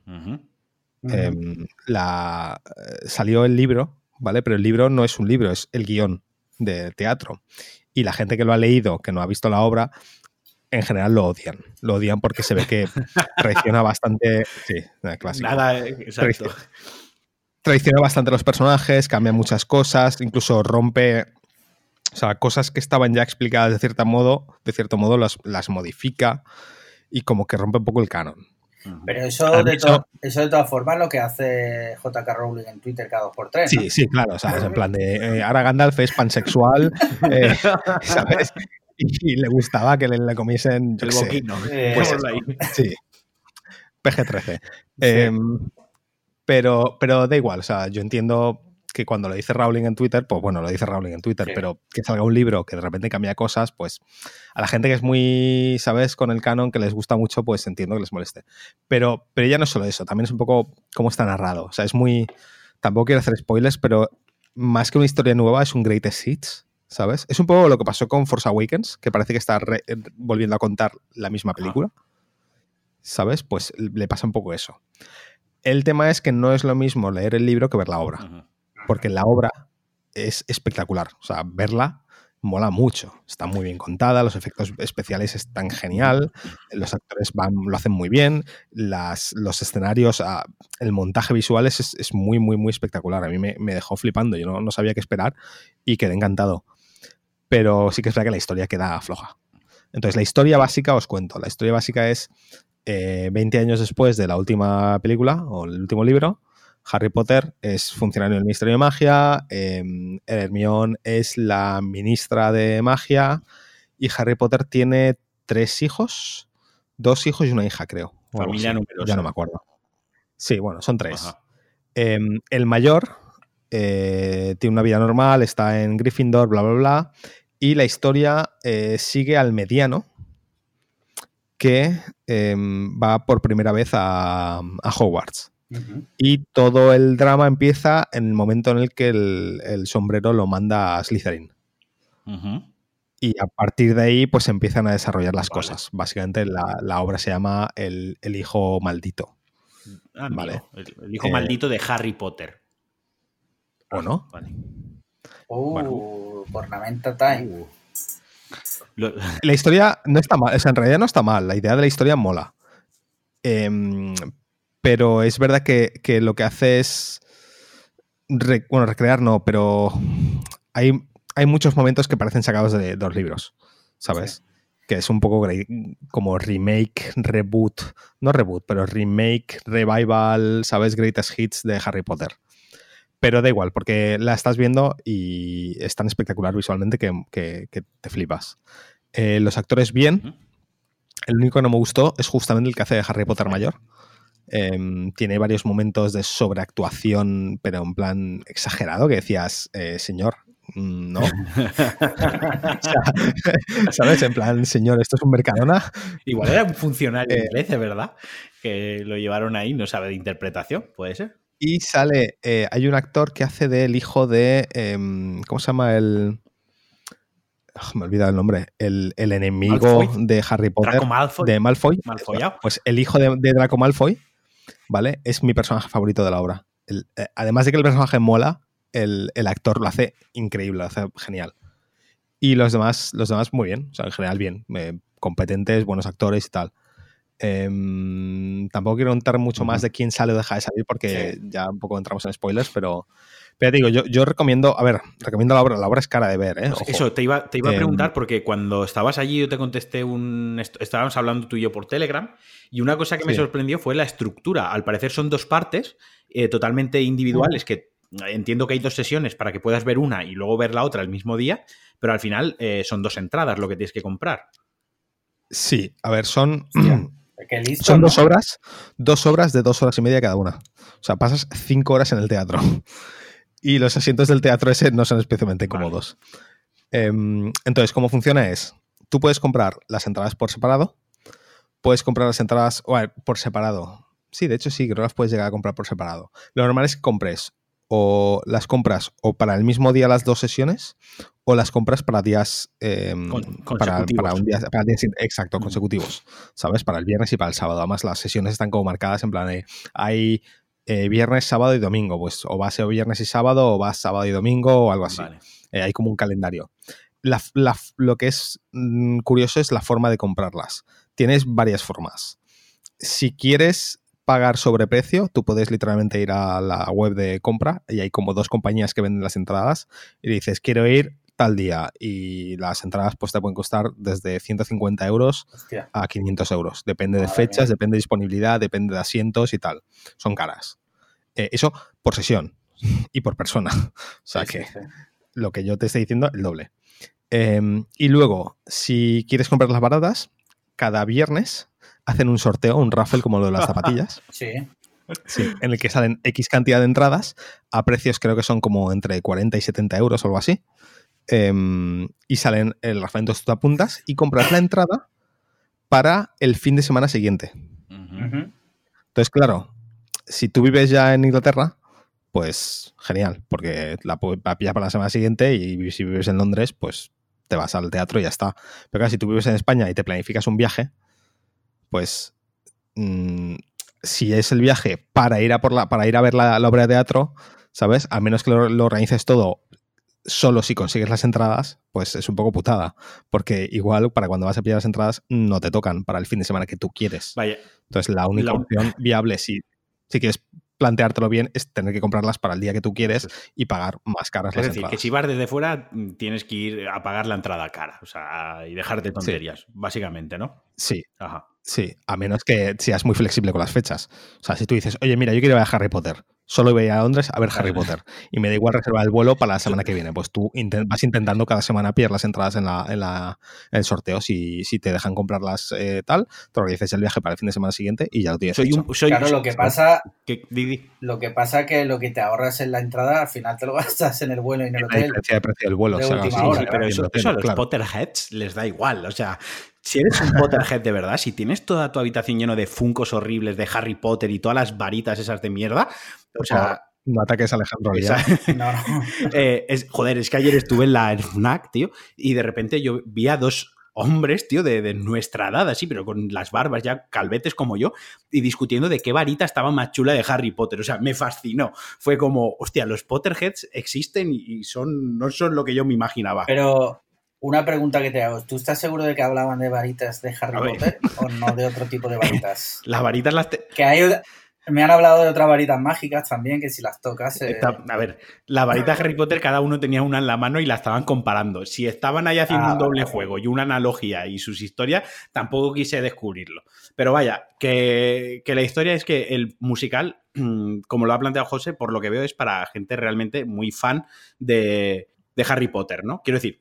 C: Em, la, eh, salió el libro, ¿vale? Pero el libro no es un libro, es el guion de teatro. Y la gente que lo ha leído, que no ha visto la obra, en general lo odian. Lo odian porque se ve que traiciona bastante. Sí, clásico.
B: Nada, eh, exacto.
C: traiciona bastante los personajes, cambia muchas cosas, incluso rompe. O sea, cosas que estaban ya explicadas de cierto modo, de cierto modo las, las modifica y como que rompe un poco el canon.
A: Pero eso de,
C: hecho-
A: eso de todas formas lo que hace JK Rowling en Twitter cada dos por tres. ¿no?
C: Sí, sí, claro. O sea, es en plan de eh, ahora Gandalf es pansexual, eh, ¿sabes? Y, y le gustaba que le, le comiesen.
B: El boquino.
A: Eh,
C: Pues
B: ahí.
C: Sí. PG-13. Em, pero, pero da igual, o sea, yo entiendo que cuando lo dice Rowling en Twitter, pues bueno, lo dice Rowling en Twitter,
A: Sí.
C: pero que salga un libro que de repente cambia cosas, pues a la gente que es muy, ¿sabes? Con el canon, que les gusta mucho, pues entiendo que les moleste. Pero, pero ya no es solo eso, también es un poco cómo está narrado. O sea, es muy... Tampoco quiero hacer spoilers, pero más que una historia nueva, es un greatest hits, ¿sabes? Es un poco lo que pasó con Force Awakens, que parece que está re- volviendo a contar la misma película. ¿Sabes? Pues le pasa un poco eso. El tema es que no es lo mismo leer el libro que ver la obra, porque la obra es espectacular. O sea, verla mola mucho. Está muy bien contada, los efectos especiales están genial, los actores van, lo hacen muy bien, las, los escenarios, ah, el montaje visual es, es- es muy, muy, muy espectacular. A mí me, me dejó flipando, yo no, no sabía qué esperar y quedé encantado. Pero sí que es verdad que la historia queda floja. Entonces, la historia básica, os cuento, la historia básica es eh, 20 años después de la última película o el último libro, Harry Potter es funcionario del Ministerio de Magia, eh, Hermione es la ministra de magia y Harry Potter tiene tres hijos, dos hijos y una hija, creo.
B: Familia numerosa.
C: Ya no me acuerdo. Sí, bueno, son tres. Eh, el mayor eh, tiene una vida normal, está en Gryffindor, bla, bla, bla. Y la historia eh, sigue al mediano, que eh, va por primera vez a, a Hogwarts. Y todo el drama empieza en el momento en el que el, el sombrero lo manda a Slytherin. Y a partir de ahí, pues empiezan a desarrollar las
B: Vale.
C: cosas. Básicamente, la, la obra se llama El, el hijo maldito.
B: Amigo,
C: Vale.
B: El, el hijo
C: Eh,
B: maldito de Harry Potter.
C: ¿O no?
B: Vale.
A: Uh,
B: Bueno.
A: Ornamenta Time.
B: Uh. Lo-
C: La historia no está mal, o sea, en realidad no está mal, la idea de la historia mola. Em, pero es verdad que, que lo que hace es. re- bueno, recrear no, pero hay, hay muchos momentos que parecen sacados de, los libros, ¿sabes? que es un poco como remake, reboot, no reboot, pero remake, revival, ¿sabes? Greatest Hits de Harry Potter. Pero da igual, porque la estás viendo y es tan espectacular visualmente que, te flipas. Eh, los actores bien. El único que no me gustó es justamente el que hace de Harry Potter mayor. Em, tiene varios momentos de sobreactuación, pero en plan exagerado, que decías, eh, señor, Mm, no. ¿Sabes? En plan, señor, esto es un Mercadona.
B: Igual era un funcionario eh, inglés, ¿verdad? Que lo llevaron ahí, no sabe de interpretación, puede ser.
C: Y sale, eh, hay un actor que hace del hijo de, em, ¿cómo se llama el...? Ah, me he olvidado el nombre. El, enemigo de Harry Potter. De Malfoy. Pues el hijo de, Draco Malfoy, ¿vale? Es mi personaje favorito de la obra. Eh, además de que el personaje mola, el, actor lo hace increíble, lo hace genial. Y los demás, los demás muy bien, o sea, en general bien, eh, competentes, buenos actores y tal. Em, tampoco quiero contar mucho más de quién sale o deja de salir porque ya un poco entramos en spoilers, pero, pero digo, yo, yo recomiendo, a ver, recomiendo la obra, la obra es cara de ver, ¿eh?
B: Eso, te iba, te iba a preguntar em, porque cuando estabas allí yo te contesté un... Estábamos hablando tú y yo por Telegram y una cosa que me sorprendió fue la estructura. Al parecer son dos partes eh, totalmente individuales que entiendo que hay dos sesiones para que puedas ver una y luego ver la otra el mismo día, pero al final eh, son dos entradas lo que tienes que comprar.
C: Sí, a ver, son, son dos obras, dos obras de dos horas y media cada una. O sea, pasas cinco horas en el teatro. Y los asientos del teatro ese no son especialmente cómodos. Em, entonces, ¿cómo funciona? Es, tú puedes comprar las entradas por separado, puedes comprar las entradas por separado. Sí, de hecho sí, creo que las puedes llegar a comprar por separado. Lo normal es que compres o las compras o para el mismo día las dos sesiones o las compras para días em, para, un día, exacto consecutivos sabes para el viernes y para el sábado. Además las sesiones están como marcadas en plan de hay eh, viernes sábado y domingo pues o va a ser viernes y sábado o va sábado y domingo o algo así. Eh, hay como un calendario. Lo que es mm, curioso es la forma de comprarlas. Tienes varias formas. Si quieres pagar sobreprecio, tú puedes literalmente ir a la web de compra y hay como dos compañías que venden las entradas y dices, quiero ir tal día y las entradas pues te pueden costar desde 150 euros a 500 euros. Depende de fechas, depende de disponibilidad, depende de asientos y tal. Son caras. Eh, eso por sesión y por persona. O sea que lo que yo te estoy diciendo, el doble. Em, y luego, si quieres comprar las baratas, cada viernes hacen un sorteo, un raffle como lo de las zapatillas.
A: sí.
C: Sí, en el que salen X cantidad de entradas a precios creo que son como entre 40 y 70 euros o algo así. Em, y salen el entonces tú apuntas y compras la entrada para el fin de semana siguiente. Entonces, claro, si tú vives ya en Inglaterra, pues genial, porque la, la pillas para la semana siguiente y si vives en Londres, pues te vas al teatro y ya está. Pero claro, si tú vives en España y te planificas un viaje, pues mm, si es el viaje para ir a, por la, para ir a ver la, obra de teatro, ¿sabes? A menos que lo, organices todo solo si consigues las entradas, pues es un poco putada. Porque igual para cuando vas a pillar las entradas no te tocan para el fin de semana que tú quieres.
B: Vaya.
C: Entonces la única opción viable si, si quieres planteártelo bien es tener que comprarlas para el día que tú quieres y pagar más caras
B: es decir, que si vas desde fuera mm, tienes que ir a pagar la entrada cara, o sea, y dejarte tonterías, básicamente, ¿no?
C: Sí. Ajá. Sí, a menos que seas muy flexible con las fechas. O sea, si tú dices, oye, mira, yo quiero ver a Harry Potter, solo voy a Londres a ver Harry Potter y me da igual reservar el vuelo para la semana que viene, pues tú vas intentando cada semana pillar las entradas en, la, en, la, el sorteo. Si, si te dejan comprarlas eh, tal, te organizas el viaje para el fin de semana siguiente y ya lo tienes.
A: Soy claro, lo que pasa. Que, Lo que pasa que lo que te ahorras en la entrada, al final te lo gastas en el vuelo y en el hotel. La
C: diferencia de precio del vuelo.
B: pero eso, a los Potterheads les da igual. O sea, si eres un Potterhead de verdad, si tienes toda tu habitación lleno de funcos horribles de Harry Potter y todas las varitas esas de mierda, o sea...
C: No ataques a Alejandro
A: no,
B: eh, es, joder, es que ayer estuve en la FNAC, tío, y de repente yo vi a dos hombres, tío, de, nuestra edad, así, pero con las barbas ya calvetes como yo, y discutiendo de qué varita estaba más chula de Harry Potter. O sea, me fascinó. Fue como, hostia, los Potterheads existen y son, no son lo que yo me imaginaba.
A: Pero una pregunta que te hago. ¿Tú estás seguro de que hablaban de varitas de Harry Potter o no de otro tipo de varitas?
B: Las varitas las...
A: Que hay, Me han hablado de otras varitas mágicas también, que si las tocas. eh,
B: a ver, la varita de Harry Potter, cada uno tenía una en la mano y la estaban comparando. Si estaban ahí haciendo
A: Ah,
B: un doble
A: vale.
B: juego y una analogía y sus historias, tampoco quise descubrirlo. Pero vaya, que, que la historia es que el musical, como lo ha planteado José, por lo que veo es para gente realmente muy fan de, de Harry Potter, ¿no? Quiero decir,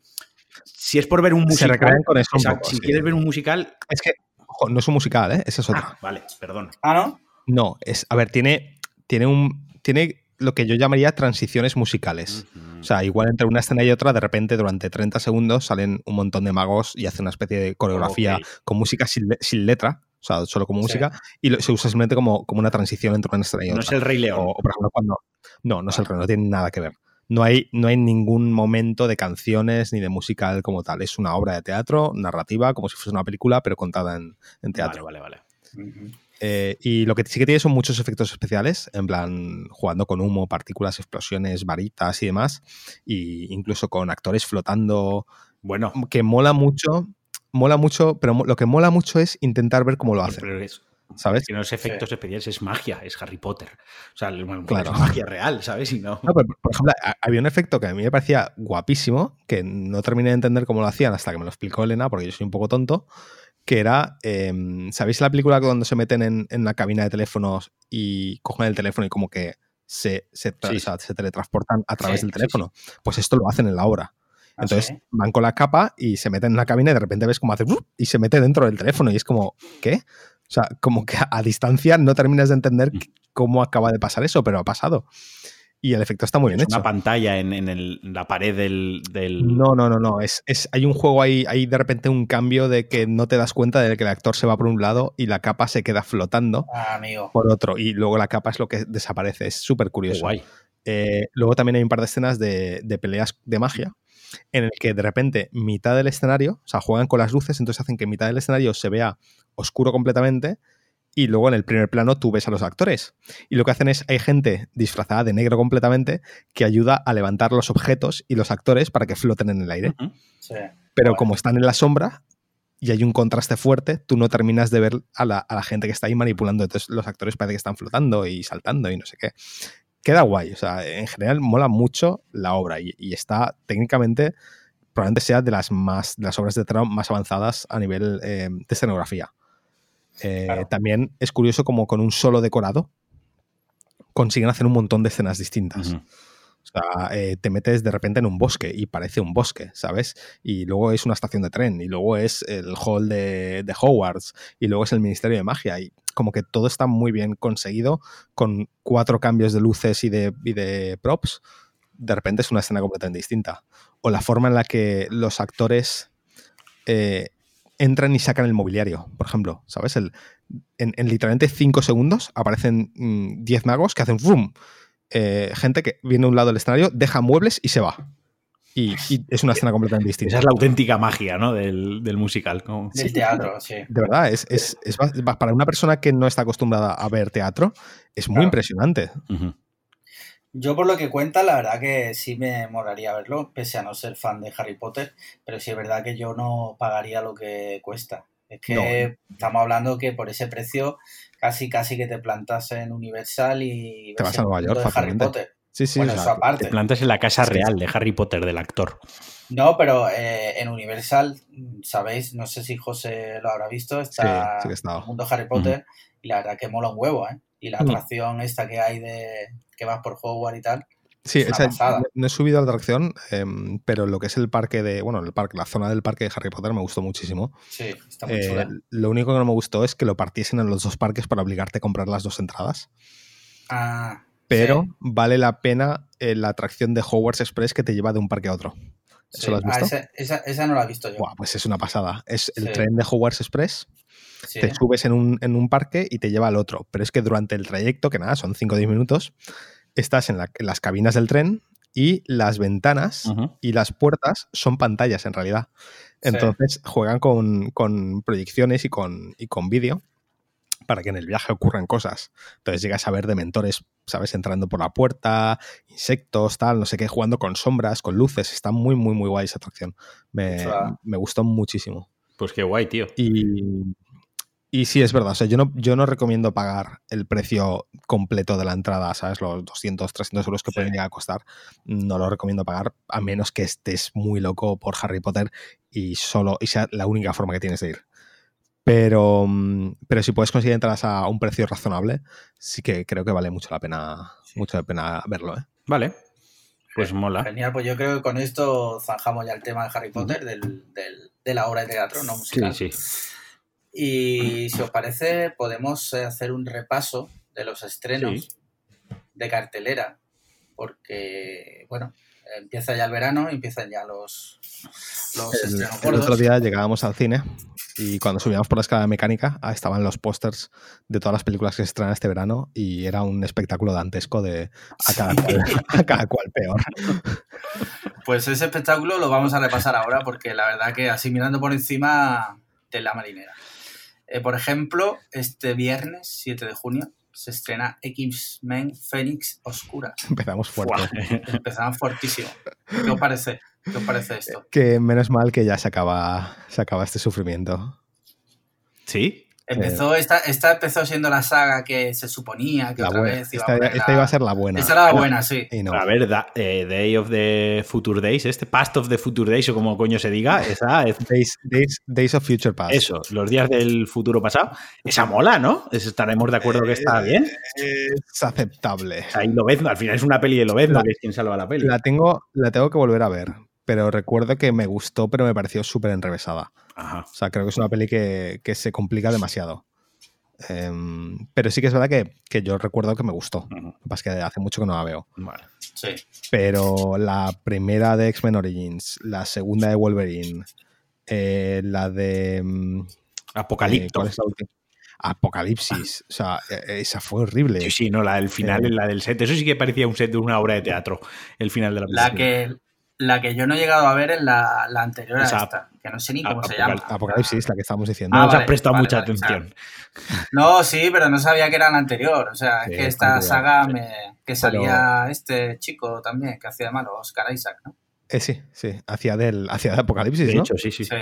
B: si es por ver un
C: Se
B: musical.
C: recrean con eso un
B: exacto,
C: poco,
B: si
C: sí.
B: quieres ver un musical.
C: Es que, ojo, no es un musical, ¿eh? Esa es otra.
B: Ah, vale, perdón.
A: Ah, ¿no?
C: No, es, a ver, tiene, tiene un. Tiene lo que yo llamaría transiciones musicales. O sea, igual entre una escena y otra, de repente durante 30 segundos salen un montón de magos y hacen una especie de coreografía con música sin, le- sin letra, o sea, solo como
A: Sí.
C: música, y lo- se usa simplemente como, como una transición entre una escena y
B: no
C: otra.
B: es el Rey León.
C: O, o, por ejemplo, cuando. No, no es el rey, no tiene nada que ver. No hay, no hay ningún momento de canciones ni de musical como tal. Es una obra de teatro, narrativa, como si fuese una película, pero contada en, en teatro.
B: Vale, vale, vale.
C: Eh, y lo que sí que tiene son muchos efectos especiales, en plan jugando con humo, partículas, explosiones, varitas y demás, y incluso con actores flotando,
B: Bueno,
C: que mola mucho, mola mucho, pero lo que mola mucho es intentar ver cómo lo hacen,
B: pero es,
C: ¿sabes?
B: que no es efectos especiales, es magia, es Harry Potter. O sea, bueno,
C: Claro.
B: es magia real, ¿sabes? Y no.
C: No, pero, por ejemplo, había un efecto que a mí me parecía guapísimo, que no terminé de entender cómo lo hacían hasta que me lo explicó Elena, porque yo soy un poco tonto, que era, em, ¿sabéis la película cuando se meten en, en la cabina de teléfonos y cogen el teléfono y como que se, se, tra-
B: Sí.
C: o sea, se teletransportan a través
A: Sí,
C: del
B: sí,
C: teléfono? Pues esto lo hacen en la obra.
A: Ah,
C: Entonces
A: sí.
C: van con la capa y se meten en la cabina y de repente ves cómo hace y se mete dentro del teléfono y es como, ¿qué? O sea, como que a, a distancia no terminas de entender
B: Mm.
C: cómo acaba de pasar eso, pero ha pasado. Y el efecto está muy bien
B: es
C: hecho.
B: una pantalla en, en el- en la pared del. del-
C: No, no, no, no. Es, es, hay un juego ahí, hay de repente un cambio de que no te das cuenta de que el actor se va por un lado y la capa se queda flotando
A: Ah, amigo.
C: por otro. Y luego la capa es lo que desaparece. Es súper curioso.
B: guay.
C: Eh, luego también hay un par de escenas de, de peleas de magia en el que de repente mitad del escenario, o sea, juegan con las luces, entonces hacen que mitad del escenario se vea oscuro completamente y luego en el primer plano tú ves a los actores. Y lo que hacen es, hay gente disfrazada de negro completamente que ayuda a levantar los objetos y los actores para que floten en el aire.
A: Sí.
C: Pero como están en la sombra y hay un contraste fuerte, tú no terminas de ver a la, a la gente que está ahí manipulando. Entonces los actores parece que están flotando y saltando y no sé qué. Queda guay. O sea, en general mola mucho la obra y, y está técnicamente, probablemente sea de las, más, de las obras de teatro más avanzadas a nivel eh, de escenografía. Eh,
A: Claro.
C: También es curioso como con un solo decorado consiguen hacer un montón de escenas distintas. O sea, eh, te metes de repente en un bosque y parece un bosque, ¿sabes? Y luego es una estación de tren, y luego es el hall de, de Hogwarts, y luego es el Ministerio de Magia, y como que todo está muy bien conseguido, con cuatro cambios de luces y de, props, de repente es una escena completamente distinta. O la forma en la que los actores eh, entran y sacan el mobiliario, por ejemplo, ¿sabes? El, en, en literalmente cinco segundos aparecen mm, 10 magos que hacen ¡fum! Eh, gente que viene a un lado del escenario, deja muebles y se va. Y, y es una escena completamente distinta.
B: Esa es la auténtica magia, ¿no? Del, del musical. como-
A: Del teatro, sí.
C: De verdad, es, es- es para una persona que no está acostumbrada a ver teatro, es muy
A: Claro.
C: impresionante.
A: Yo por lo que cuenta, la verdad que sí me molaría verlo, pese a no ser fan de Harry Potter, pero sí es verdad que yo no pagaría lo que cuesta. Es que estamos hablando que por ese precio casi casi que te plantas en Universal y
C: Te vas a Nueva York
A: Harry
C: fácilmente.
A: Potter.
C: Sí, sí,
A: bueno,
C: o sea,
A: eso aparte.
B: Te plantas en la casa real de Harry Potter, del actor.
A: No, pero eh, en Universal, sabéis, no sé si José lo habrá visto, está
C: Sí,
A: el mundo Harry Potter y la verdad que mola un huevo, ¿eh? Y la atracción esta que hay de que vas por Hogwarts y tal.
C: Sí,
A: pasada.
C: no- he subido a la atracción, em, pero lo que es el parque de. Bueno, el parque, la zona del parque de Harry Potter me gustó muchísimo.
A: Sí, está muy
C: Eh,
A: chula.
C: lo único que no me gustó es que lo partiesen en los dos parques para obligarte a comprar las dos entradas.
A: Ah,
C: Pero
A: sí,
C: vale la pena eh, la atracción de Hogwarts Express que te lleva de un parque a otro. ¿Eso
A: sí.
C: lo has
A: Ah,
C: visto?
A: esa, esa, esa no la he visto yo.
C: Buah, pues es una pasada. Es el
A: Sí.
C: tren de Hogwarts Express.
A: Sí.
C: Te subes en un, en un parque y te lleva al otro. Pero es que durante el trayecto, que nada, son 5 o 10 minutos, estás en, la- en las cabinas del tren y las ventanas y las puertas son pantallas en realidad.
A: Sí.
C: Entonces juegan con, con proyecciones y con, y con vídeo para que en el viaje ocurran cosas. Entonces llegas a ver dementores, ¿sabes? Entrando por la puerta, insectos, tal, no sé qué, jugando con sombras, con luces. Está muy, muy, muy guay esa atracción. Me, me gustó muchísimo.
B: Pues qué guay, tío.
C: Y, Y sí, es verdad. O sea, yo no, yo no recomiendo pagar el precio completo de la entrada, ¿sabes? Los 200, 300 euros que pueden llegar a costar. No lo recomiendo pagar a menos que estés muy loco por Harry Potter y solo y sea la única forma que tienes de ir. Pero, mm, pero si puedes conseguir entradas a un precio razonable, sí que creo que vale mucho la pena, mucho la pena verlo. ¿eh?
B: Vale. Pues mola.
A: Genial, pues yo creo que con esto zanjamos ya el tema de Harry Potter, del, del, de la obra de teatro, no musical.
B: Sí, sí.
A: Y si os parece, podemos eh, hacer un repaso de los estrenos
B: Sí.
A: de cartelera, porque, bueno, empieza ya el verano, empiezan ya los, los
C: El,
A: estrenos
C: el otro día llegábamos al cine y cuando subíamos por la escala mecánica estaban los pósters de todas las películas que se estrenan este verano y era un espectáculo dantesco de a cada, cual, a cada cual peor.
A: Pues ese espectáculo lo vamos a repasar ahora, porque la verdad que así mirando por encima de la marinera. Eh, por ejemplo, este viernes 7 de junio se estrena X-Men Fénix Oscura.
C: Empezamos fuerte.
A: Empezamos fuertísimo. ¿Qué os parece? ¿Qué os parece esto?
C: Que menos mal que ya se acaba, se acaba este sufrimiento.
B: ¿Sí?
A: Empezó, esta, esta empezó siendo la saga que se suponía que otra
C: buena.
A: vez iba
C: Esta,
A: a poner
C: esta
A: la-
C: iba a ser la buena.
A: Esta era la buena, sí.
C: No.
B: A ver, da- eh, Day of the Future Days, este Past of the Future Days, o como coño se diga, esa es
C: Days, Days- Days of Future Past.
B: eso, los días del futuro pasado. Esa mola, ¿no? Es- Estaremos de acuerdo que está bien.
C: Es aceptable.
B: Ahí Lobezno, al final es una peli de Lobezno, que es quien salva la peli.
C: La tengo, la tengo que volver a ver, pero recuerdo que me gustó, pero me pareció súper enrevesada.
B: Ajá.
C: O sea, creo que es una peli que, que se complica demasiado. Em, pero sí que es verdad que, que yo recuerdo que me gustó. Lo que pasa es que hace mucho que no la veo.
B: Vale.
A: Sí.
C: Pero la primera de X-Men Origins, la segunda de Wolverine, eh, la de. mm, eh,
B: Apocalipto.
C: ¿cuál es la? Apocalipsis. O sea, eh, esa fue horrible.
B: Sí, sí, no, la del final,
C: Eh.
B: la del set. Eso sí que parecía un set de una obra de teatro, el final de la
A: La
B: película.
A: que, la que yo no he llegado a ver es la, la anterior a esta, que no sé ni cómo se
B: Apocal-
A: llama.
C: Apocalipsis, la que estábamos diciendo.
B: No
A: Ah,
B: nos
A: vale,
B: has prestado
A: vale,
B: mucha
A: vale,
B: atención.
A: No, sí, pero no sabía que era la anterior. O sea,
C: Sí,
A: es que
C: está
A: esta saga
C: sí.
A: me, que salía este chico también, que hacía de malo, Oscar Isaac, ¿no?
C: Eh, sí, sí. Hacia del, hacia de Apocalipsis,
B: De
C: ¿no?
B: hecho, sí, sí.
A: Sí.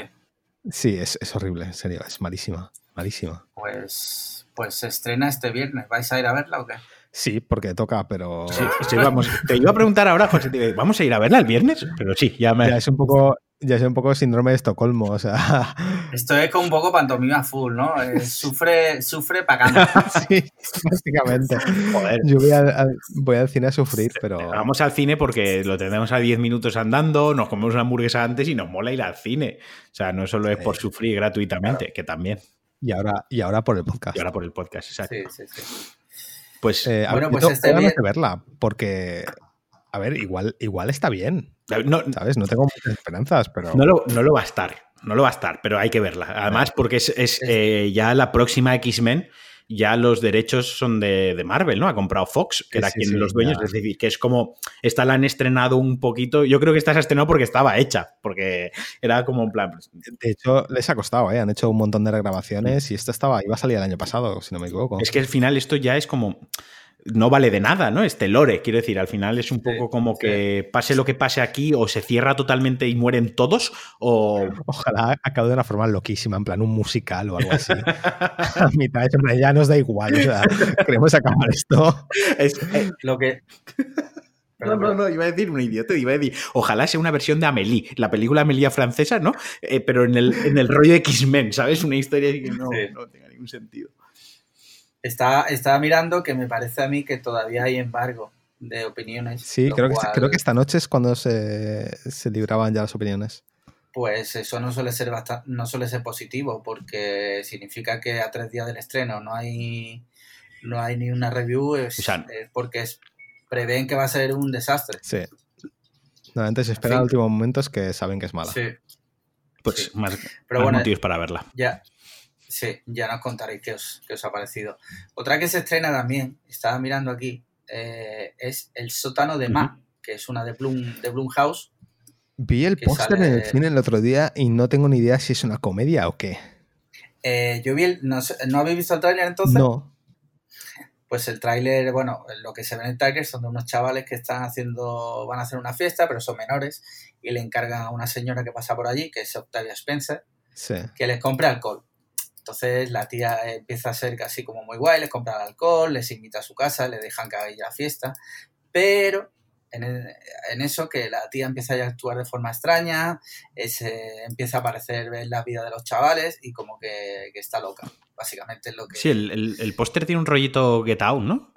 C: Sí, es, es horrible, en serio. Es malísima. Malísima.
A: Pues, pues se estrena este viernes. ¿Vais a ir a verla o qué?
C: Sí, porque toca, pero.
B: Sí, sí, vamos. Te iba a preguntar ahora, José, te digo, ¿vamos a ir a verla el viernes? Pero sí, ya me.
C: Ya es un poco. Ya es un poco síndrome de Estocolmo, o sea.
A: Esto es como un poco pantomima full, ¿no? Eh, sufre, sufre pagando.
C: sí, básicamente.
B: Joder.
C: Yo voy al, al- voy al cine a sufrir, pero.
B: Vamos al cine porque lo tenemos a 10 minutos andando, nos comemos una hamburguesa antes y nos mola ir al cine. O sea, no solo es por sufrir gratuitamente, que también.
C: Y ahora, y ahora por el podcast.
B: Y ahora por el podcast, exacto.
A: Sí, sí, sí.
B: Pues
C: Eh,
A: Bueno, pues este bien-
C: de verla, porque. A ver, igual, igual está bien.
B: no,
C: ¿Sabes? No tengo muchas esperanzas, pero.
B: no lo, no lo va a estar. No lo va a estar, pero hay que verla. Además, porque es, es, eh, ya la próxima X-Men, ya los derechos son de, de Marvel, ¿no? Ha comprado Fox, que
C: Sí,
B: era
C: sí,
B: quien
C: sí,
B: los dueños.
C: ya.
B: Es decir, que es como. Esta la han estrenado un poquito. Yo creo que esta se ha estrenado porque estaba hecha, porque era como en plan.
C: De hecho, les ha costado, ¿eh? Han hecho un montón de regrabaciones y esta estaba, iba a salir el año pasado, si no me equivoco.
B: Es que al final esto ya es como. No vale de nada, ¿no? Este lore, quiero decir, al final es un
A: Sí,
B: poco como
A: sí.
B: que pase lo que pase aquí, o se cierra totalmente y mueren todos, o.
C: Ojalá acabe de una forma loquísima, en plan un musical o algo así. a mitad, en plan, ya nos da igual, o sea, queremos acabar esto.
B: es- eh,
A: Lo que.
B: No, no, no, iba a decir un idiota, iba a decir, ojalá sea una versión de Amélie, la película Amélie francesa, ¿no? Eh, pero en el, en el rollo X-Men, ¿sabes? Una historia así que no,
A: Sí.
B: no tenga ningún sentido.
A: Estaba, estaba mirando que me parece a mí que todavía hay embargo de opiniones.
C: Sí, creo que, creo que esta noche es cuando se, se libraban ya las opiniones.
A: Pues eso no suele ser basta- no suele ser positivo, porque significa que a tres días del estreno no hay no hay ni una review, es,
B: O sea,
A: es porque es- prevén que va a ser un desastre.
C: Sí. Normalmente se espera
A: fin.
C: al último momento es que saben que es mala.
A: Sí.
B: Pues
A: Sí.
B: más,
A: Pero
B: más
A: bueno,
B: motivos para verla.
A: Ya, sí, ya nos contaréis qué os, qué os ha parecido. Otra que se estrena también, estaba mirando aquí, eh, es El sótano de Ma, que es una de Bloom, de Blumhouse.
C: Vi el póster en el cine el otro día y no tengo ni idea si es una comedia o qué.
A: Eh, yo vi el, no, sé- ¿no habéis visto el tráiler entonces?
C: No.
A: Pues el tráiler, bueno, lo que se ve en el tráiler son de unos chavales que están haciendo, van a hacer una fiesta, pero son menores, y le encargan a una señora que pasa por allí, que es Octavia Spencer,
C: Sí.
A: que les compre alcohol. Entonces la tía empieza a ser casi como muy guay, les compra el alcohol, les invita a su casa, le dejan que haya la fiesta, pero en, en, eso que la tía empieza a actuar de forma extraña, se empieza a aparecer en la vida de los chavales y como que, que está loca, básicamente es lo que...
B: Sí, el, el, el póster tiene un rollito Get Out, ¿no?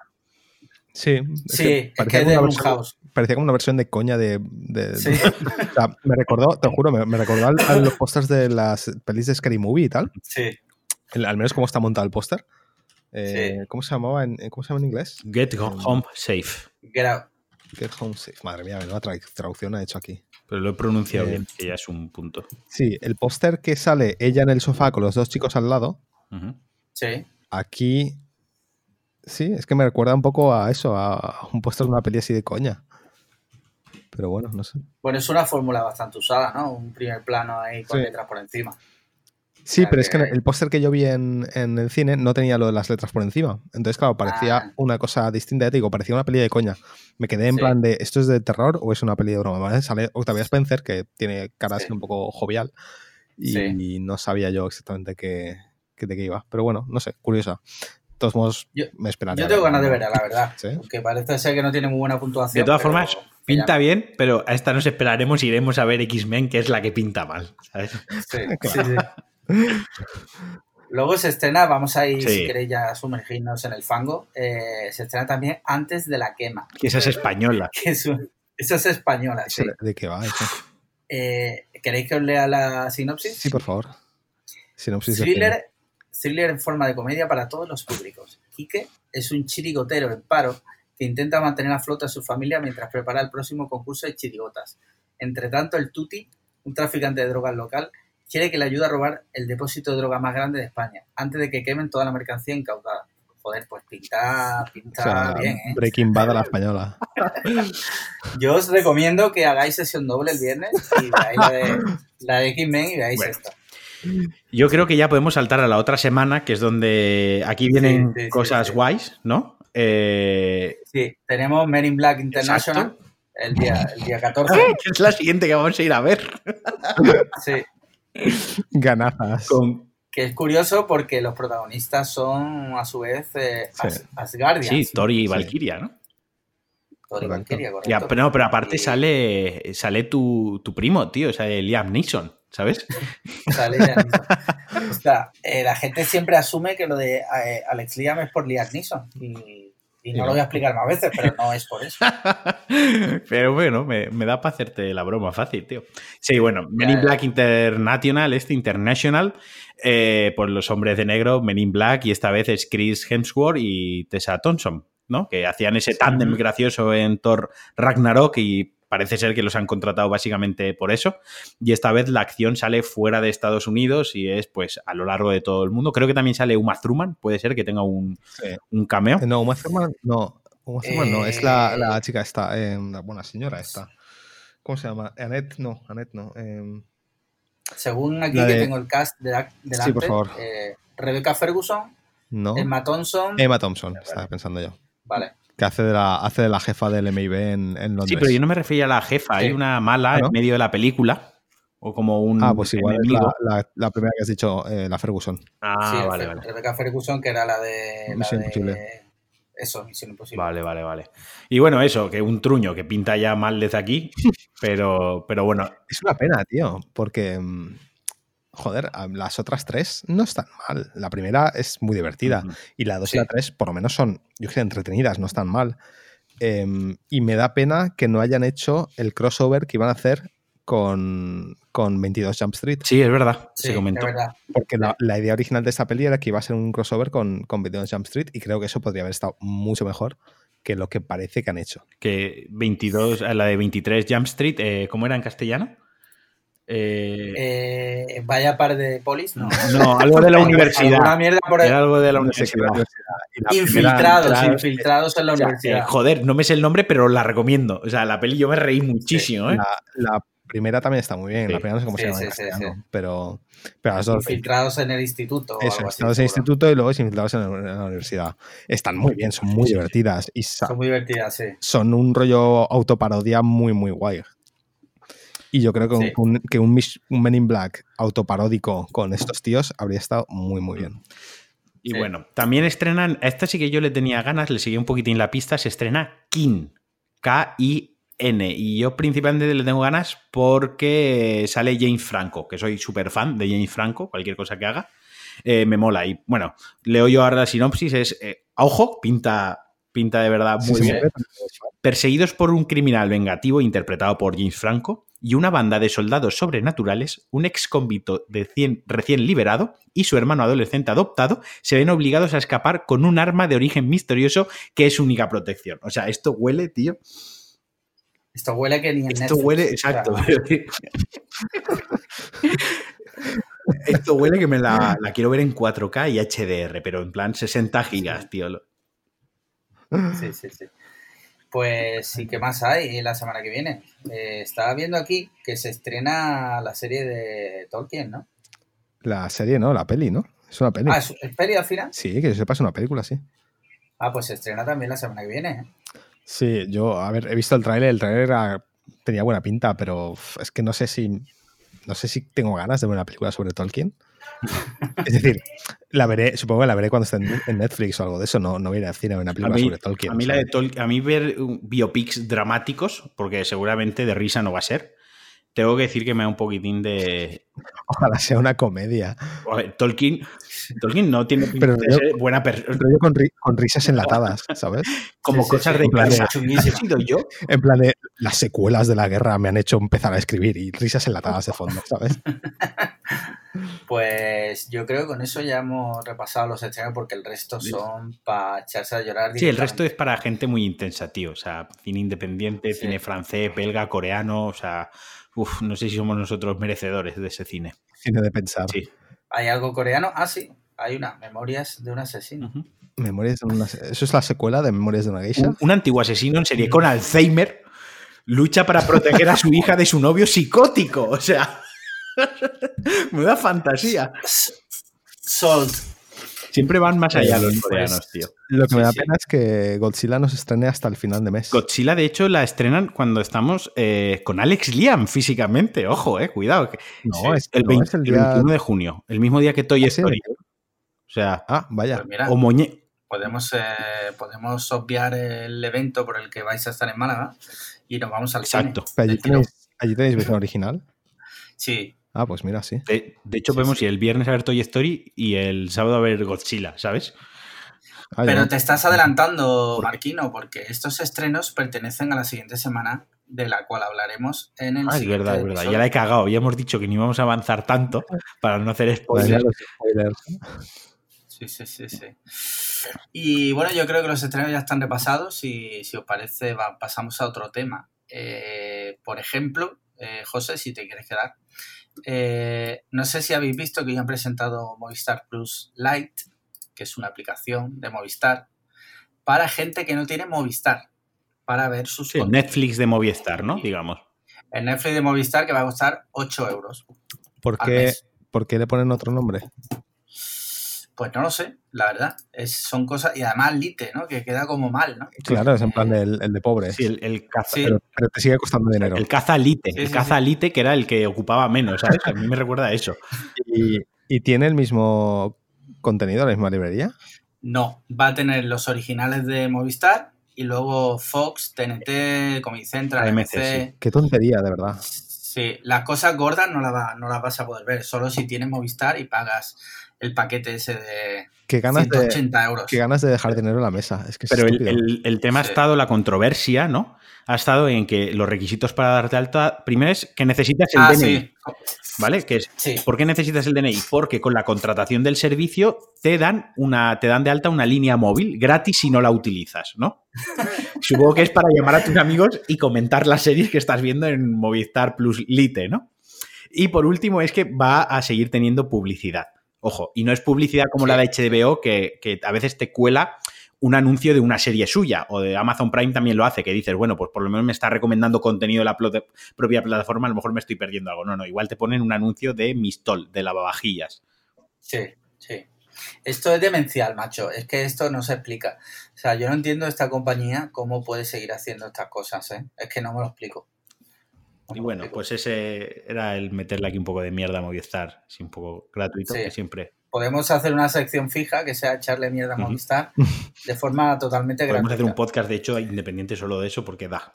C: Sí,
A: sí, es que es de House.
C: Parecía como una versión de coña de. de, sí. de o sea, me recordó, te juro, me, me recordó a, a los pósters de las pelis de Scary Movie y tal.
A: Sí.
C: El, al menos cómo está montado el póster. Eh, sí. ¿Cómo se llamaba en, ¿Cómo se llama en inglés?
B: Get Home Safe.
A: Get Out.
C: Get Home Safe. Madre mía, nueva tra traducción ha hecho aquí.
B: Pero lo he pronunciado eh, bien, que ya es un punto.
C: Sí, el póster que sale ella en el sofá con los dos chicos al lado.
A: Uh -huh. Sí.
C: Aquí Sí, es que me recuerda un poco a eso, a un póster de una peli así de coña. Pero bueno, no sé.
A: Bueno, es una fórmula bastante usada, ¿no? Un primer plano ahí con sí. letras por encima.
C: Sí, pero que... es que el póster que yo vi en, en, el cine no tenía lo de las letras por encima. Entonces, claro, parecía ah. una cosa distinta. Ya te digo, parecía una peli de coña. Me quedé en sí. plan de, ¿esto es de terror o es una peli de broma? ¿Vale? Sale Octavia Spencer, que tiene cara así sí. un poco jovial. Y, y, no sabía yo exactamente qué, qué, de qué iba. Pero bueno, no sé, curiosa todos modos,
A: yo,
C: me esperaré.
A: Yo tengo ganas de verla, la verdad. ¿Sí? Aunque parece ser que no tiene muy buena puntuación.
B: De todas formas, pinta bien, pero a esta nos esperaremos y iremos a ver X-Men, que es la que pinta mal. ¿sabes?
A: Sí, sí, sí. Luego se estrena, vamos a ir, si queréis ya sumergirnos en el fango, eh, se estrena también antes de la quema.
B: Que esa es española.
A: Que es un, esa es española, sí.
C: ¿De qué va eso?
A: Eh, ¿Queréis que os lea la sinopsis?
C: Sí, por favor.
A: Sinopsis Thriller thriller en forma de comedia para todos los públicos. Quique es un chirigotero en paro que intenta mantener a flote a su familia mientras prepara el próximo concurso de chirigotas. Entre tanto, el Tuti, un traficante de drogas local, quiere que le ayude a robar el depósito de droga más grande de España, antes de que quemen toda la mercancía incautada. Joder, pues pinta, pinta o sea, bien, ¿eh?
C: Breaking Bad a la española.
A: Yo os recomiendo que hagáis sesión doble el viernes y veáis la de, la de X-Men y veáis bueno. esta.
B: Yo creo que ya podemos saltar a la otra semana, que es donde aquí vienen sí, sí, cosas sí, guays, ¿no? Eh...
A: Sí, tenemos Men in Black International el día, el día 14.
B: es la siguiente que vamos a ir a ver.
A: Sí.
C: Ganazas.
A: Con... Que es curioso porque los protagonistas son, a su vez, eh, As Asgardians.
B: Sí, Tori y Valkyria, ¿no?
A: Tori y Valkyria, correcto.
B: Ya, pero, no, pero aparte y... sale, sale tu, tu primo, tío, o sea, Liam Neeson. ¿sabes?
A: Sale o sea, eh, la gente siempre asume que lo de eh, Alex Liam es por Liam Neeson y, y no lo voy a explicar más veces, pero no es por eso.
B: pero bueno, me, me da para hacerte la broma fácil, tío. Sí, bueno, Men in Black International, este International, eh, por los hombres de negro, Men in Black, y esta vez es Chris Hemsworth y Tessa Thompson, ¿no? Que hacían ese tándem gracioso en Thor Ragnarok y parece ser que los han contratado básicamente por eso. Y esta vez la acción sale fuera de Estados Unidos y es pues a lo largo de todo el mundo. Creo que también sale Uma Thurman, puede ser que tenga un, sí. un cameo.
C: No, Uma Thurman no. Uma Thurman eh... no, es la, la chica esta, eh, la buena señora esta. ¿Cómo se llama? Annette, no, Annette no. Eh...
A: Según aquí de... que tengo el cast de, delante,
C: sí, por favor.
A: Eh, Rebecca Ferguson,
C: no.
A: Emma Thompson.
C: Emma Thompson, estaba pensando yo.
A: Vale
C: que hace de la, hace de la jefa del MIB en, en Londres.
B: Sí, pero yo no me refería a la jefa, hay una mala ¿Ah, no? en medio de la película. O como un.
C: Ah, pues igual es la, la, la, primera que has dicho, eh, la Ferguson.
B: Ah,
A: sí,
B: vale, vale.
A: Rebecca Ferguson, que era la de.
C: Misión
A: la
C: Imposible.
A: De... Eso, Misión Imposible.
B: Vale, vale, vale. Y bueno, eso, que un truño que pinta ya mal desde aquí, pero, pero bueno.
C: Es una pena, tío, porque mm, joder, las otras tres no están mal. La primera es muy divertida uh -huh. y la dos sí. y la tres por lo menos son, yo creo, entretenidas, no están mal. Eh, y me da pena que no hayan hecho el crossover que iban a hacer con, con 22 Jump Street.
B: Sí, es verdad,
A: sí,
B: se comentó.
A: Verdad.
C: Porque la, la, idea original de esta peli era que iba a ser un crossover con, con 22 Jump Street y creo que eso podría haber estado mucho mejor que lo que parece que han hecho.
B: Que 22, la de 23 Jump Street, eh, ¿cómo era en castellano?
A: Eh... Eh, vaya par de polis, no.
B: No, algo de la universidad.
A: Una mierda por
B: Era algo de la universidad.
A: Infiltrados, primera, infiltrados en la universidad.
B: Eh, joder, no me sé el nombre, pero la recomiendo. O sea, la peli yo me reí muchísimo,
C: sí,
B: ¿eh?
C: La, la, primera también está muy bien. Sí. La primera no sé cómo
A: sí,
C: se llama en pero, pero las dos.
A: Infiltrados en el instituto.
C: Eso, infiltrados en el instituto y luego infiltrados en, en, la universidad. Están muy bien, son muy divertidas. Y
A: son muy divertidas, sí.
C: Son un rollo autoparodia muy, muy guay. Y yo creo que,
A: Sí.
C: un, que un, Mish- un Men in Black autoparódico con estos tíos habría estado muy, muy bien.
B: Y
A: Sí.
B: bueno, también estrenan, a esta sí que yo le tenía ganas, le seguí un poquitín la pista, se estrena Kin, K-I-N. Y yo principalmente le tengo ganas porque sale James Franco, que soy súper fan de James Franco, cualquier cosa que haga, eh, me mola. Y bueno, leo yo ahora la sinopsis, es, eh, a ojo, pinta, pinta de verdad muy bien. Perseguidos por un criminal vengativo interpretado por James Franco y una banda de soldados sobrenaturales, un ex convicto de cien- recién liberado y su hermano adolescente adoptado se ven obligados a escapar con un arma de origen misterioso que es su única protección. O sea, esto huele, tío.
A: Esto huele que ni en
B: Esto
A: Netflix.
B: huele, exacto. esto huele que me la, la quiero ver en 4K y HDR, pero en plan 60 gigas, tío.
A: Sí, sí, sí. Pues sí, ¿qué más hay la semana que viene? Eh, estaba viendo aquí que se estrena la serie de Tolkien, ¿no?
C: La serie, ¿no? La peli, ¿no? Es una peli.
A: Ah, ¿es, es peli al final?
C: Sí, que yo sepa, es una película, sí.
A: Ah, pues se estrena también la semana que viene. ¿eh?
C: Sí, yo, a ver, he visto el tráiler, el tráiler tenía buena pinta, pero es que no sé si no sé si tengo ganas de ver una película sobre Tolkien. Es decir, la veré, supongo que la veré cuando esté en, Netflix o algo de eso, no, no voy a ir al cine a ver una
B: A
C: película
B: mí,
C: sobre Tolkien.
B: a mí la de. Tol- a mí ver uh, biopics dramáticos, porque seguramente de risa no va a ser, tengo que decir que me da un poquitín de...
C: Ojalá sea una comedia.
B: A ver, Tolkien, Tolkien no tiene
C: Pero
B: de
C: yo-
B: ser buena persona.
C: Con, ri- con risas enlatadas, ¿sabes?
B: Como
A: Sí, sí,
B: cosas
A: sí,
B: de. ¿Ha sido yo?
C: En plan de las secuelas de la guerra me han hecho empezar a escribir y risas enlatadas de fondo, ¿sabes?
A: Pues yo creo que con eso ya hemos repasado los estrenos porque el resto son para echarse a llorar.
B: Sí, el resto es para gente muy intensa, tío. O sea, cine independiente,
A: Sí.
B: cine francés, belga, coreano. O sea, uf, no sé si somos nosotros merecedores de ese cine.
C: Cine de pensar.
B: Sí.
A: ¿Hay algo coreano? Ah, sí. Hay una, Memorias de un asesino.
C: Memorias de una- Eso es la secuela de Memorias de una geisha.
B: Un, un antiguo asesino en serie con Alzheimer lucha para proteger a su hija de su novio psicótico. O sea, me da fantasía.
A: Salt.
B: Siempre van más allá los
A: pues,
B: coreanos, tío.
C: Lo que me da
A: sí.
C: pena es que Godzilla no se estrene hasta el final de mes.
B: Godzilla, de hecho, la estrenan cuando estamos eh, con Alex Liam físicamente. Ojo, eh, cuidado. que-
C: no, es,
B: el,
C: no,
B: 20
C: es el
B: el
C: día.
B: 21 de junio, el mismo día que Toy
C: ¿Ah, sí?
B: Story. O sea,
C: Ah, vaya.
A: Pues mira,
B: o Moñe.
A: podemos, eh, podemos obviar el evento por el que vais a estar en Málaga y nos vamos al
B: Exacto.
A: cine.
C: Allí tenéis, allí tenéis versión original.
A: Sí,
C: Ah, pues mira, sí.
B: De, de hecho,
A: Sí,
B: podemos
A: sí.
B: ir el viernes a ver Toy Story y el sábado a ver Godzilla, ¿sabes?
C: Ah, ya.
A: pero te estás adelantando, Marquino, porque estos estrenos pertenecen a la siguiente semana, de la cual hablaremos en el
B: Ah, es
A: siguiente
B: verdad, es verdad. Ya la he cagado. Ya hemos dicho que no íbamos a avanzar tanto para no hacer
C: mía,
B: spoilers.
C: los spoilers.
A: Sí, sí, sí, sí. Y bueno, yo creo que los estrenos ya están repasados y si os parece va- pasamos a otro tema. Eh, por ejemplo, eh, José, si te quieres quedar, eh, no sé si habéis visto que ya han presentado Movistar Plus Lite, que es una aplicación de Movistar para gente que no tiene Movistar, para ver sus
B: Sí, el. Netflix de Movistar, ¿no? Digamos.
A: El Netflix de Movistar que va a costar 8 euros
C: ¿Por qué. ¿Por qué le ponen otro nombre?
A: Pues no lo sé, la verdad. Es, son cosas, y además Lite, ¿no? Que queda como mal, ¿no?
C: Claro, es en plan
A: Eh,
C: el, el de pobres.
B: Sí, el, el caza,
A: Sí.
C: pero, pero te sigue costando dinero.
B: el caza Lite.
A: Sí,
B: el
A: sí,
B: caza
A: sí.
B: Lite, que era el que ocupaba menos, ¿sabes? A mí me recuerda a eso.
C: Y, y tiene el mismo contenido, la misma librería.
A: No, va a tener los originales de Movistar y luego Fox, TNT, Comedy Central,
B: AMC,
A: AMC.
C: Qué tontería, de verdad.
A: Sí, las cosas gordas no las va, no las vas a poder ver, solo si tienes Movistar y pagas el paquete ese de
C: Qué ganas de,
A: 180 euros.
C: qué ganas de dejar dinero en la mesa. Es que es
B: Pero el, el- el tema ha estado, la controversia, ¿no? Ha estado en que los requisitos para darte alta, primero es que necesitas el
A: Ah,
B: DNI,
A: sí.
B: ¿vale? Que es,
A: Sí,
B: ¿Por qué necesitas el DNI? Porque con la contratación del servicio te dan, una, te dan de alta una línea móvil gratis si no la utilizas, ¿no? Supongo que es para llamar a tus amigos y comentar las series que estás viendo en Movistar Plus Lite, ¿no? Y por último es que va a seguir teniendo publicidad. Ojo, y no es publicidad como la de HBO que, que a veces te cuela un anuncio de una serie suya o de Amazon Prime también lo hace, que dices, bueno, pues por lo menos me está recomendando contenido de la propia plataforma, a lo mejor me estoy perdiendo algo. No, no, igual te ponen un anuncio de Mistol, de lavavajillas.
A: sí, sí. Esto es demencial, macho. Es que esto no se explica. O sea, yo no entiendo esta compañía cómo puede seguir haciendo estas cosas, ¿eh? Es que no me lo explico.
B: Y bueno, pues ese era el meterle aquí un poco de mierda a Movistar, así un poco gratuito,
A: Sí.
B: que siempre
A: Podemos hacer una sección fija que sea echarle mierda a. Movistar de forma totalmente
B: podemos
A: gratuita.
B: hacer un podcast, de hecho, independiente solo de eso, porque da.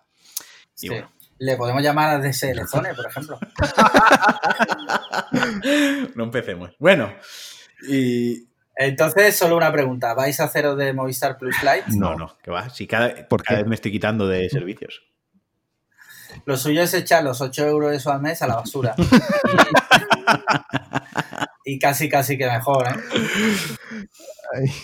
A: Sí.
B: Bueno.
A: Le podemos llamar a DSL Zone, por ejemplo.
B: no empecemos. Bueno, y.
A: Entonces, solo una pregunta. ¿Vais a haceros de Movistar Plus Lite?
B: No, no, que va. Si cada,
C: ¿Por
B: cada
C: qué?
B: vez me estoy quitando de servicios.
A: Lo suyo es echar los 8 euros eso al mes a la basura. Y, casi, casi que mejor, ¿eh?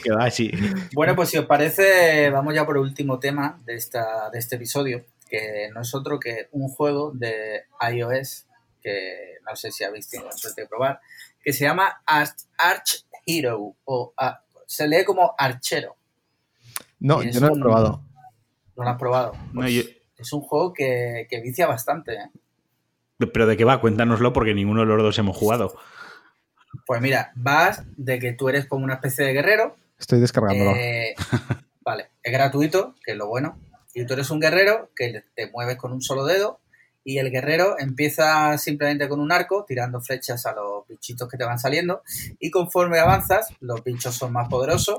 B: Que va, sí.
A: Bueno, pues si os parece, vamos ya por el último tema de, esta, de este episodio, que no es otro que un juego de iOS, que no sé si habéis tenido la suerte de probar, que se llama Arch, Hero, o se lee como Archero.
C: No, yo no lo he
A: un-
C: probado.
A: ¿No lo has probado?
B: No,
A: Pues
B: yo-
A: Es un juego que, que vicia bastante, ¿eh?
B: pero de qué va, cuéntanoslo, porque ninguno de los dos hemos jugado.
A: Pues mira, vas de que tú eres como una especie de guerrero,
C: Estoy descargándolo.
A: Eh, vale, es gratuito, que es lo bueno. Y tú eres un guerrero que te mueves con un solo dedo y el guerrero empieza simplemente con un arco tirando flechas a los bichitos que te van saliendo y conforme avanzas los bichos son más poderosos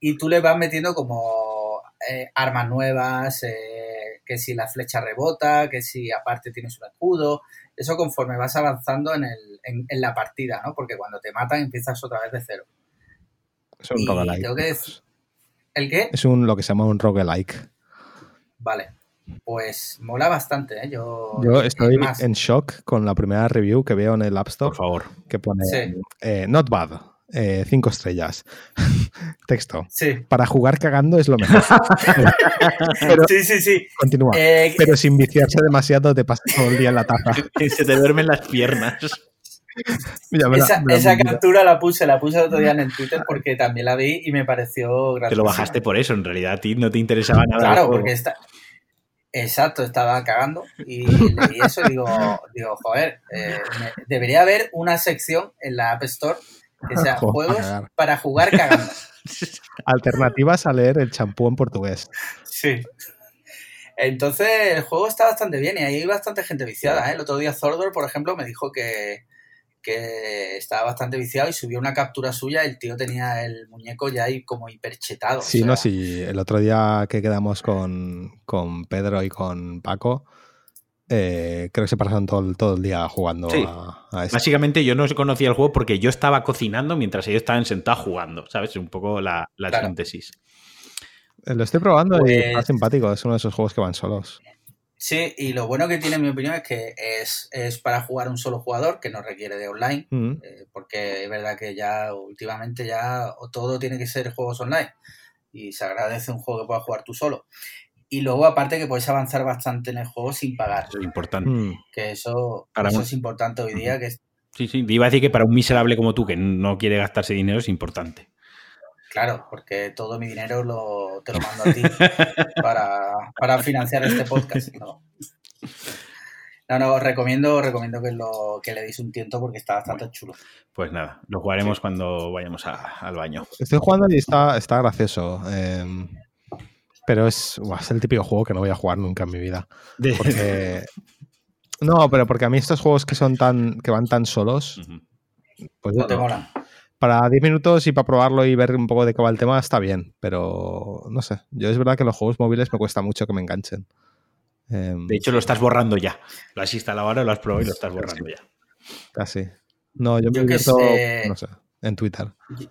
A: y tú le vas metiendo como eh, armas nuevas, eh, que si la flecha rebota, que si aparte tienes un escudo, eso conforme vas avanzando en, el, en, en la partida, ¿no? Porque cuando te matan empiezas otra vez de cero.
C: es un
A: y
C: roguelike.
A: tengo que decir- ¿El qué?
C: Es un, lo que se llama un roguelike.
A: Vale. Pues mola bastante, ¿eh? Yo,
C: Yo estoy en shock con la primera review que veo en el App Store
B: Por favor.
C: que pone
A: Sí.
C: eh, not bad, eh, cinco estrellas. Texto.
A: Sí,
C: Para jugar cagando es lo mejor. Pero
A: sí, sí, sí.
C: continúa.
A: Eh,
C: Pero sin viciarse demasiado te pasas todo el día en la taza.
B: Que se te duermen las piernas.
C: La-
A: esa captura la puse, la puse el otro día en el Twitter porque también la vi y me pareció graciosa.
B: Te lo bajaste por eso, en realidad a ti no te interesaba nada.
A: Claro, porque está. Exacto, estaba cagando y leí eso y digo, digo joder, eh, me- debería haber una sección en la App Store que sea
C: Juegos para
A: juegos
C: cagar.
A: para jugar cagando.
C: Alternativas a leer el champú en portugués.
A: Sí. Entonces, el juego está bastante bien y hay bastante gente viciada. ¿eh? El otro día Zordor, por ejemplo, me dijo que, que estaba bastante viciado y subió una captura suya. El tío tenía el muñeco ya ahí como hiperchetado.
C: Sí,
A: o sea,
C: no, sí. El otro día que quedamos con, con Pedro y con Paco, eh, creo que se pasaron todo, el- todo el día jugando
B: Sí.
C: a, a esto.
B: Básicamente yo no conocía el juego porque yo estaba cocinando mientras ellos estaban sentados jugando, ¿sabes? Un poco la, la
A: Claro.
B: síntesis.
C: Eh, Lo estoy probando y
A: Pues-
C: está simpático. Es uno de esos juegos que van solos.
A: Sí, y lo bueno que tiene, en mi opinión, es que es, es para jugar un solo jugador, que no requiere de online.
C: Mm.
A: eh, porque es verdad que ya últimamente ya todo tiene que ser juegos online y se agradece un juego que puedas jugar tú solo. Y luego aparte que puedes avanzar bastante en el juego sin pagar,
B: Eso es importante.
C: Mm.
A: que eso,
B: Para
A: eso
B: un-
A: es importante hoy día, que es-
B: Sí, sí. Iba a decir que para un miserable como tú que no quiere gastarse dinero es importante.
A: claro, porque todo mi dinero lo, te lo mando a ti para, para financiar este podcast. No, no, no, recomiendo, recomiendo que, lo, que le deis un tiento porque está bastante chulo.
B: Pues nada, lo jugaremos cuando vayamos a- al baño.
C: Estoy jugando y está, está gracioso. eh, pero es, es el típico juego que no voy a jugar nunca en mi vida. Porque. No, pero porque a mí estos juegos que son tan. que van tan solos, pues
A: No te mola.
C: para 10 minutos y para probarlo y ver un poco de qué va el tema está bien. Pero no sé. Yo es verdad que los juegos móviles me cuesta mucho que me enganchen. Eh,
B: De hecho, lo estás borrando ya. Lo has instalado ahora, lo has probado y lo estás borrando ya.
C: casi. No, yo me
A: Yo que
C: divierto,
A: sé-
C: no sé, en Twitter.
A: Yo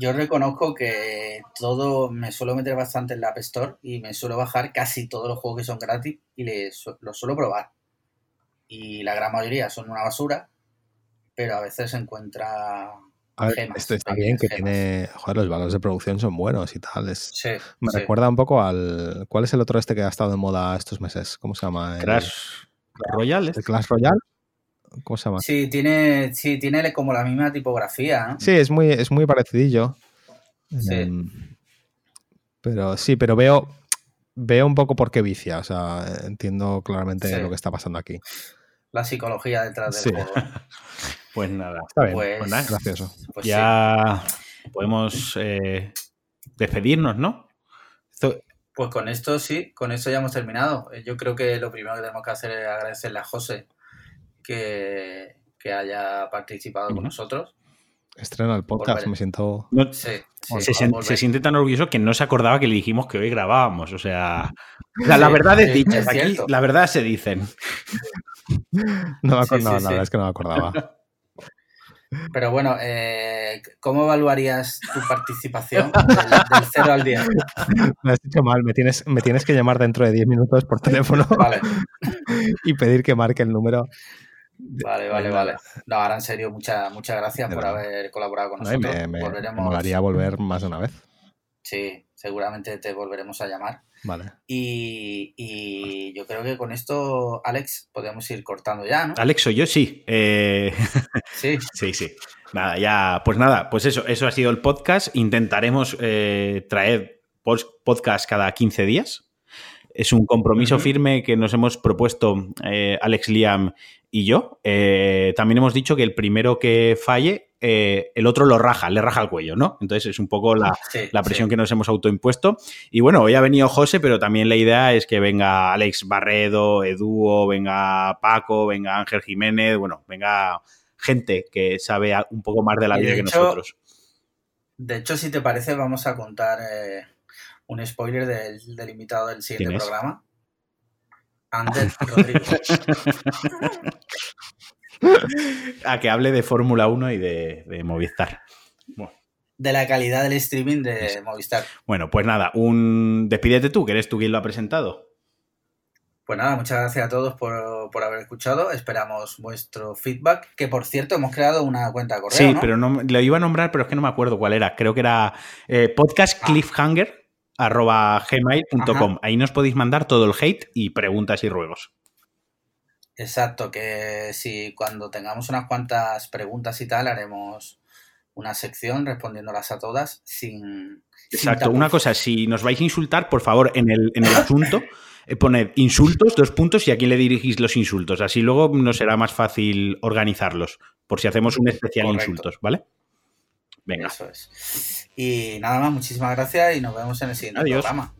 A: reconozco que todo me suelo meter bastante en la App Store y me suelo bajar casi todos los juegos que son gratis y les, los suelo probar. Y la gran mayoría son una basura, pero a veces se encuentra
C: A ver,
A: gemas,
C: este está bien que
A: gemas.
C: tiene. Joder, los valores de producción son buenos y tal. es-
A: Sí,
C: Me
A: sí.
C: recuerda un poco al. ¿Cuál es el otro este que ha estado de moda estos meses? ¿Cómo se llama? El-
B: Crash Royale.
C: ¿El Clash Royale? ¿Cómo se llama?
A: Sí, tiene, sí, tiene como la misma tipografía. ¿no?
C: Sí, es muy, es muy parecidillo.
A: Sí.
C: Em, pero sí, pero veo, veo un poco por qué vicia. O sea, entiendo claramente
A: Sí.
C: lo que está pasando aquí.
A: La psicología detrás del
C: Sí.
A: juego. ¿eh?
B: Pues nada.
C: Está bien,
A: Pues,
B: Pues nada,
C: gracioso.
A: pues sí.
B: ya podemos eh, despedirnos, ¿no? Esto-
A: Pues con esto sí, con esto ya hemos terminado. Eh, Yo creo que lo primero que tenemos que hacer es agradecerle a José que, que haya participado con nosotros.
C: Estreno el podcast, me siento.
B: No-
A: Sí, sí,
B: se, siente tan orgulloso que no se acordaba que le dijimos que hoy grabábamos. O sea, la, verdad es dicha.
A: es
B: Aquí
A: cierto.
B: la verdad se dicen.
C: No me
A: Sí,
C: acordaba,
A: sí,
C: la
A: sí.
C: verdad es que no me acordaba.
A: Pero bueno, eh, ¿cómo evaluarías tu participación del, del 0 al 10?
C: Me has dicho mal, me tienes, me tienes que llamar dentro de 10 minutos por teléfono
A: Vale,
C: y pedir que marque el número.
A: Vale, vale, vale. No, ahora en serio, muchas muchas gracias
C: De
A: por haber colaborado con nosotros.
C: me,
A: volveremos,
C: molaría volver más de una vez.
A: Sí, seguramente te volveremos a llamar.
C: Vale.
A: Y, y yo creo que con esto, Alex, podemos ir cortando ya, ¿no?
B: Alex, soy yo, sí. Eh,
A: Sí,
B: Sí, sí. Nada, ya, pues nada, pues eso, eso ha sido el podcast. Intentaremos eh, traer podcast cada 15 días. Es un compromiso firme que nos hemos propuesto eh, Alex Liam y yo. Eh, también hemos dicho que el primero que falle, eh, el otro lo raja, le raja el cuello, ¿no? Entonces es un poco la,
A: sí,
B: la presión
A: sí.
B: que nos hemos autoimpuesto. Y bueno, hoy ha venido José, pero también la idea es que venga Alex Barredo, Eduo, venga Paco, venga Ángel Jiménez, bueno, venga gente que sabe un poco más de la
A: de
B: vida que
A: hecho-
B: nosotros.
A: De hecho, si te parece, vamos a contar eh, un spoiler del, del invitado del siguiente programa. Ander Rodríguez.
B: A que hable de Fórmula 1 y de, de Movistar. Bueno,
A: De la calidad del streaming de Movistar.
B: Bueno, pues nada, un despídete tú, que eres tú quien lo ha presentado.
A: Pues nada, muchas gracias a todos por, por haber escuchado. Esperamos vuestro feedback. Que por cierto, hemos creado una cuenta correo.
B: sí,
A: ¿no?
B: pero no, lo iba a nombrar, pero es que no me acuerdo cuál era. Creo que era eh, podcastcliffhanger arroba gmail.com. Ahí nos podéis mandar todo el hate y preguntas y ruegos.
A: Exacto, que si cuando tengamos unas cuantas preguntas y tal, haremos una sección respondiéndolas a todas sin.
B: Exacto. Una cosa, si nos vais a insultar, por favor, en el, en el asunto, eh, poned insultos, dos puntos y a quién le dirigís los insultos. Así luego nos será más fácil organizarlos, por si hacemos un especial
A: Correcto.
B: insultos, ¿vale? Venga.
A: Eso es. Y nada más, muchísimas gracias y nos vemos en el siguiente
B: Adiós.
A: programa.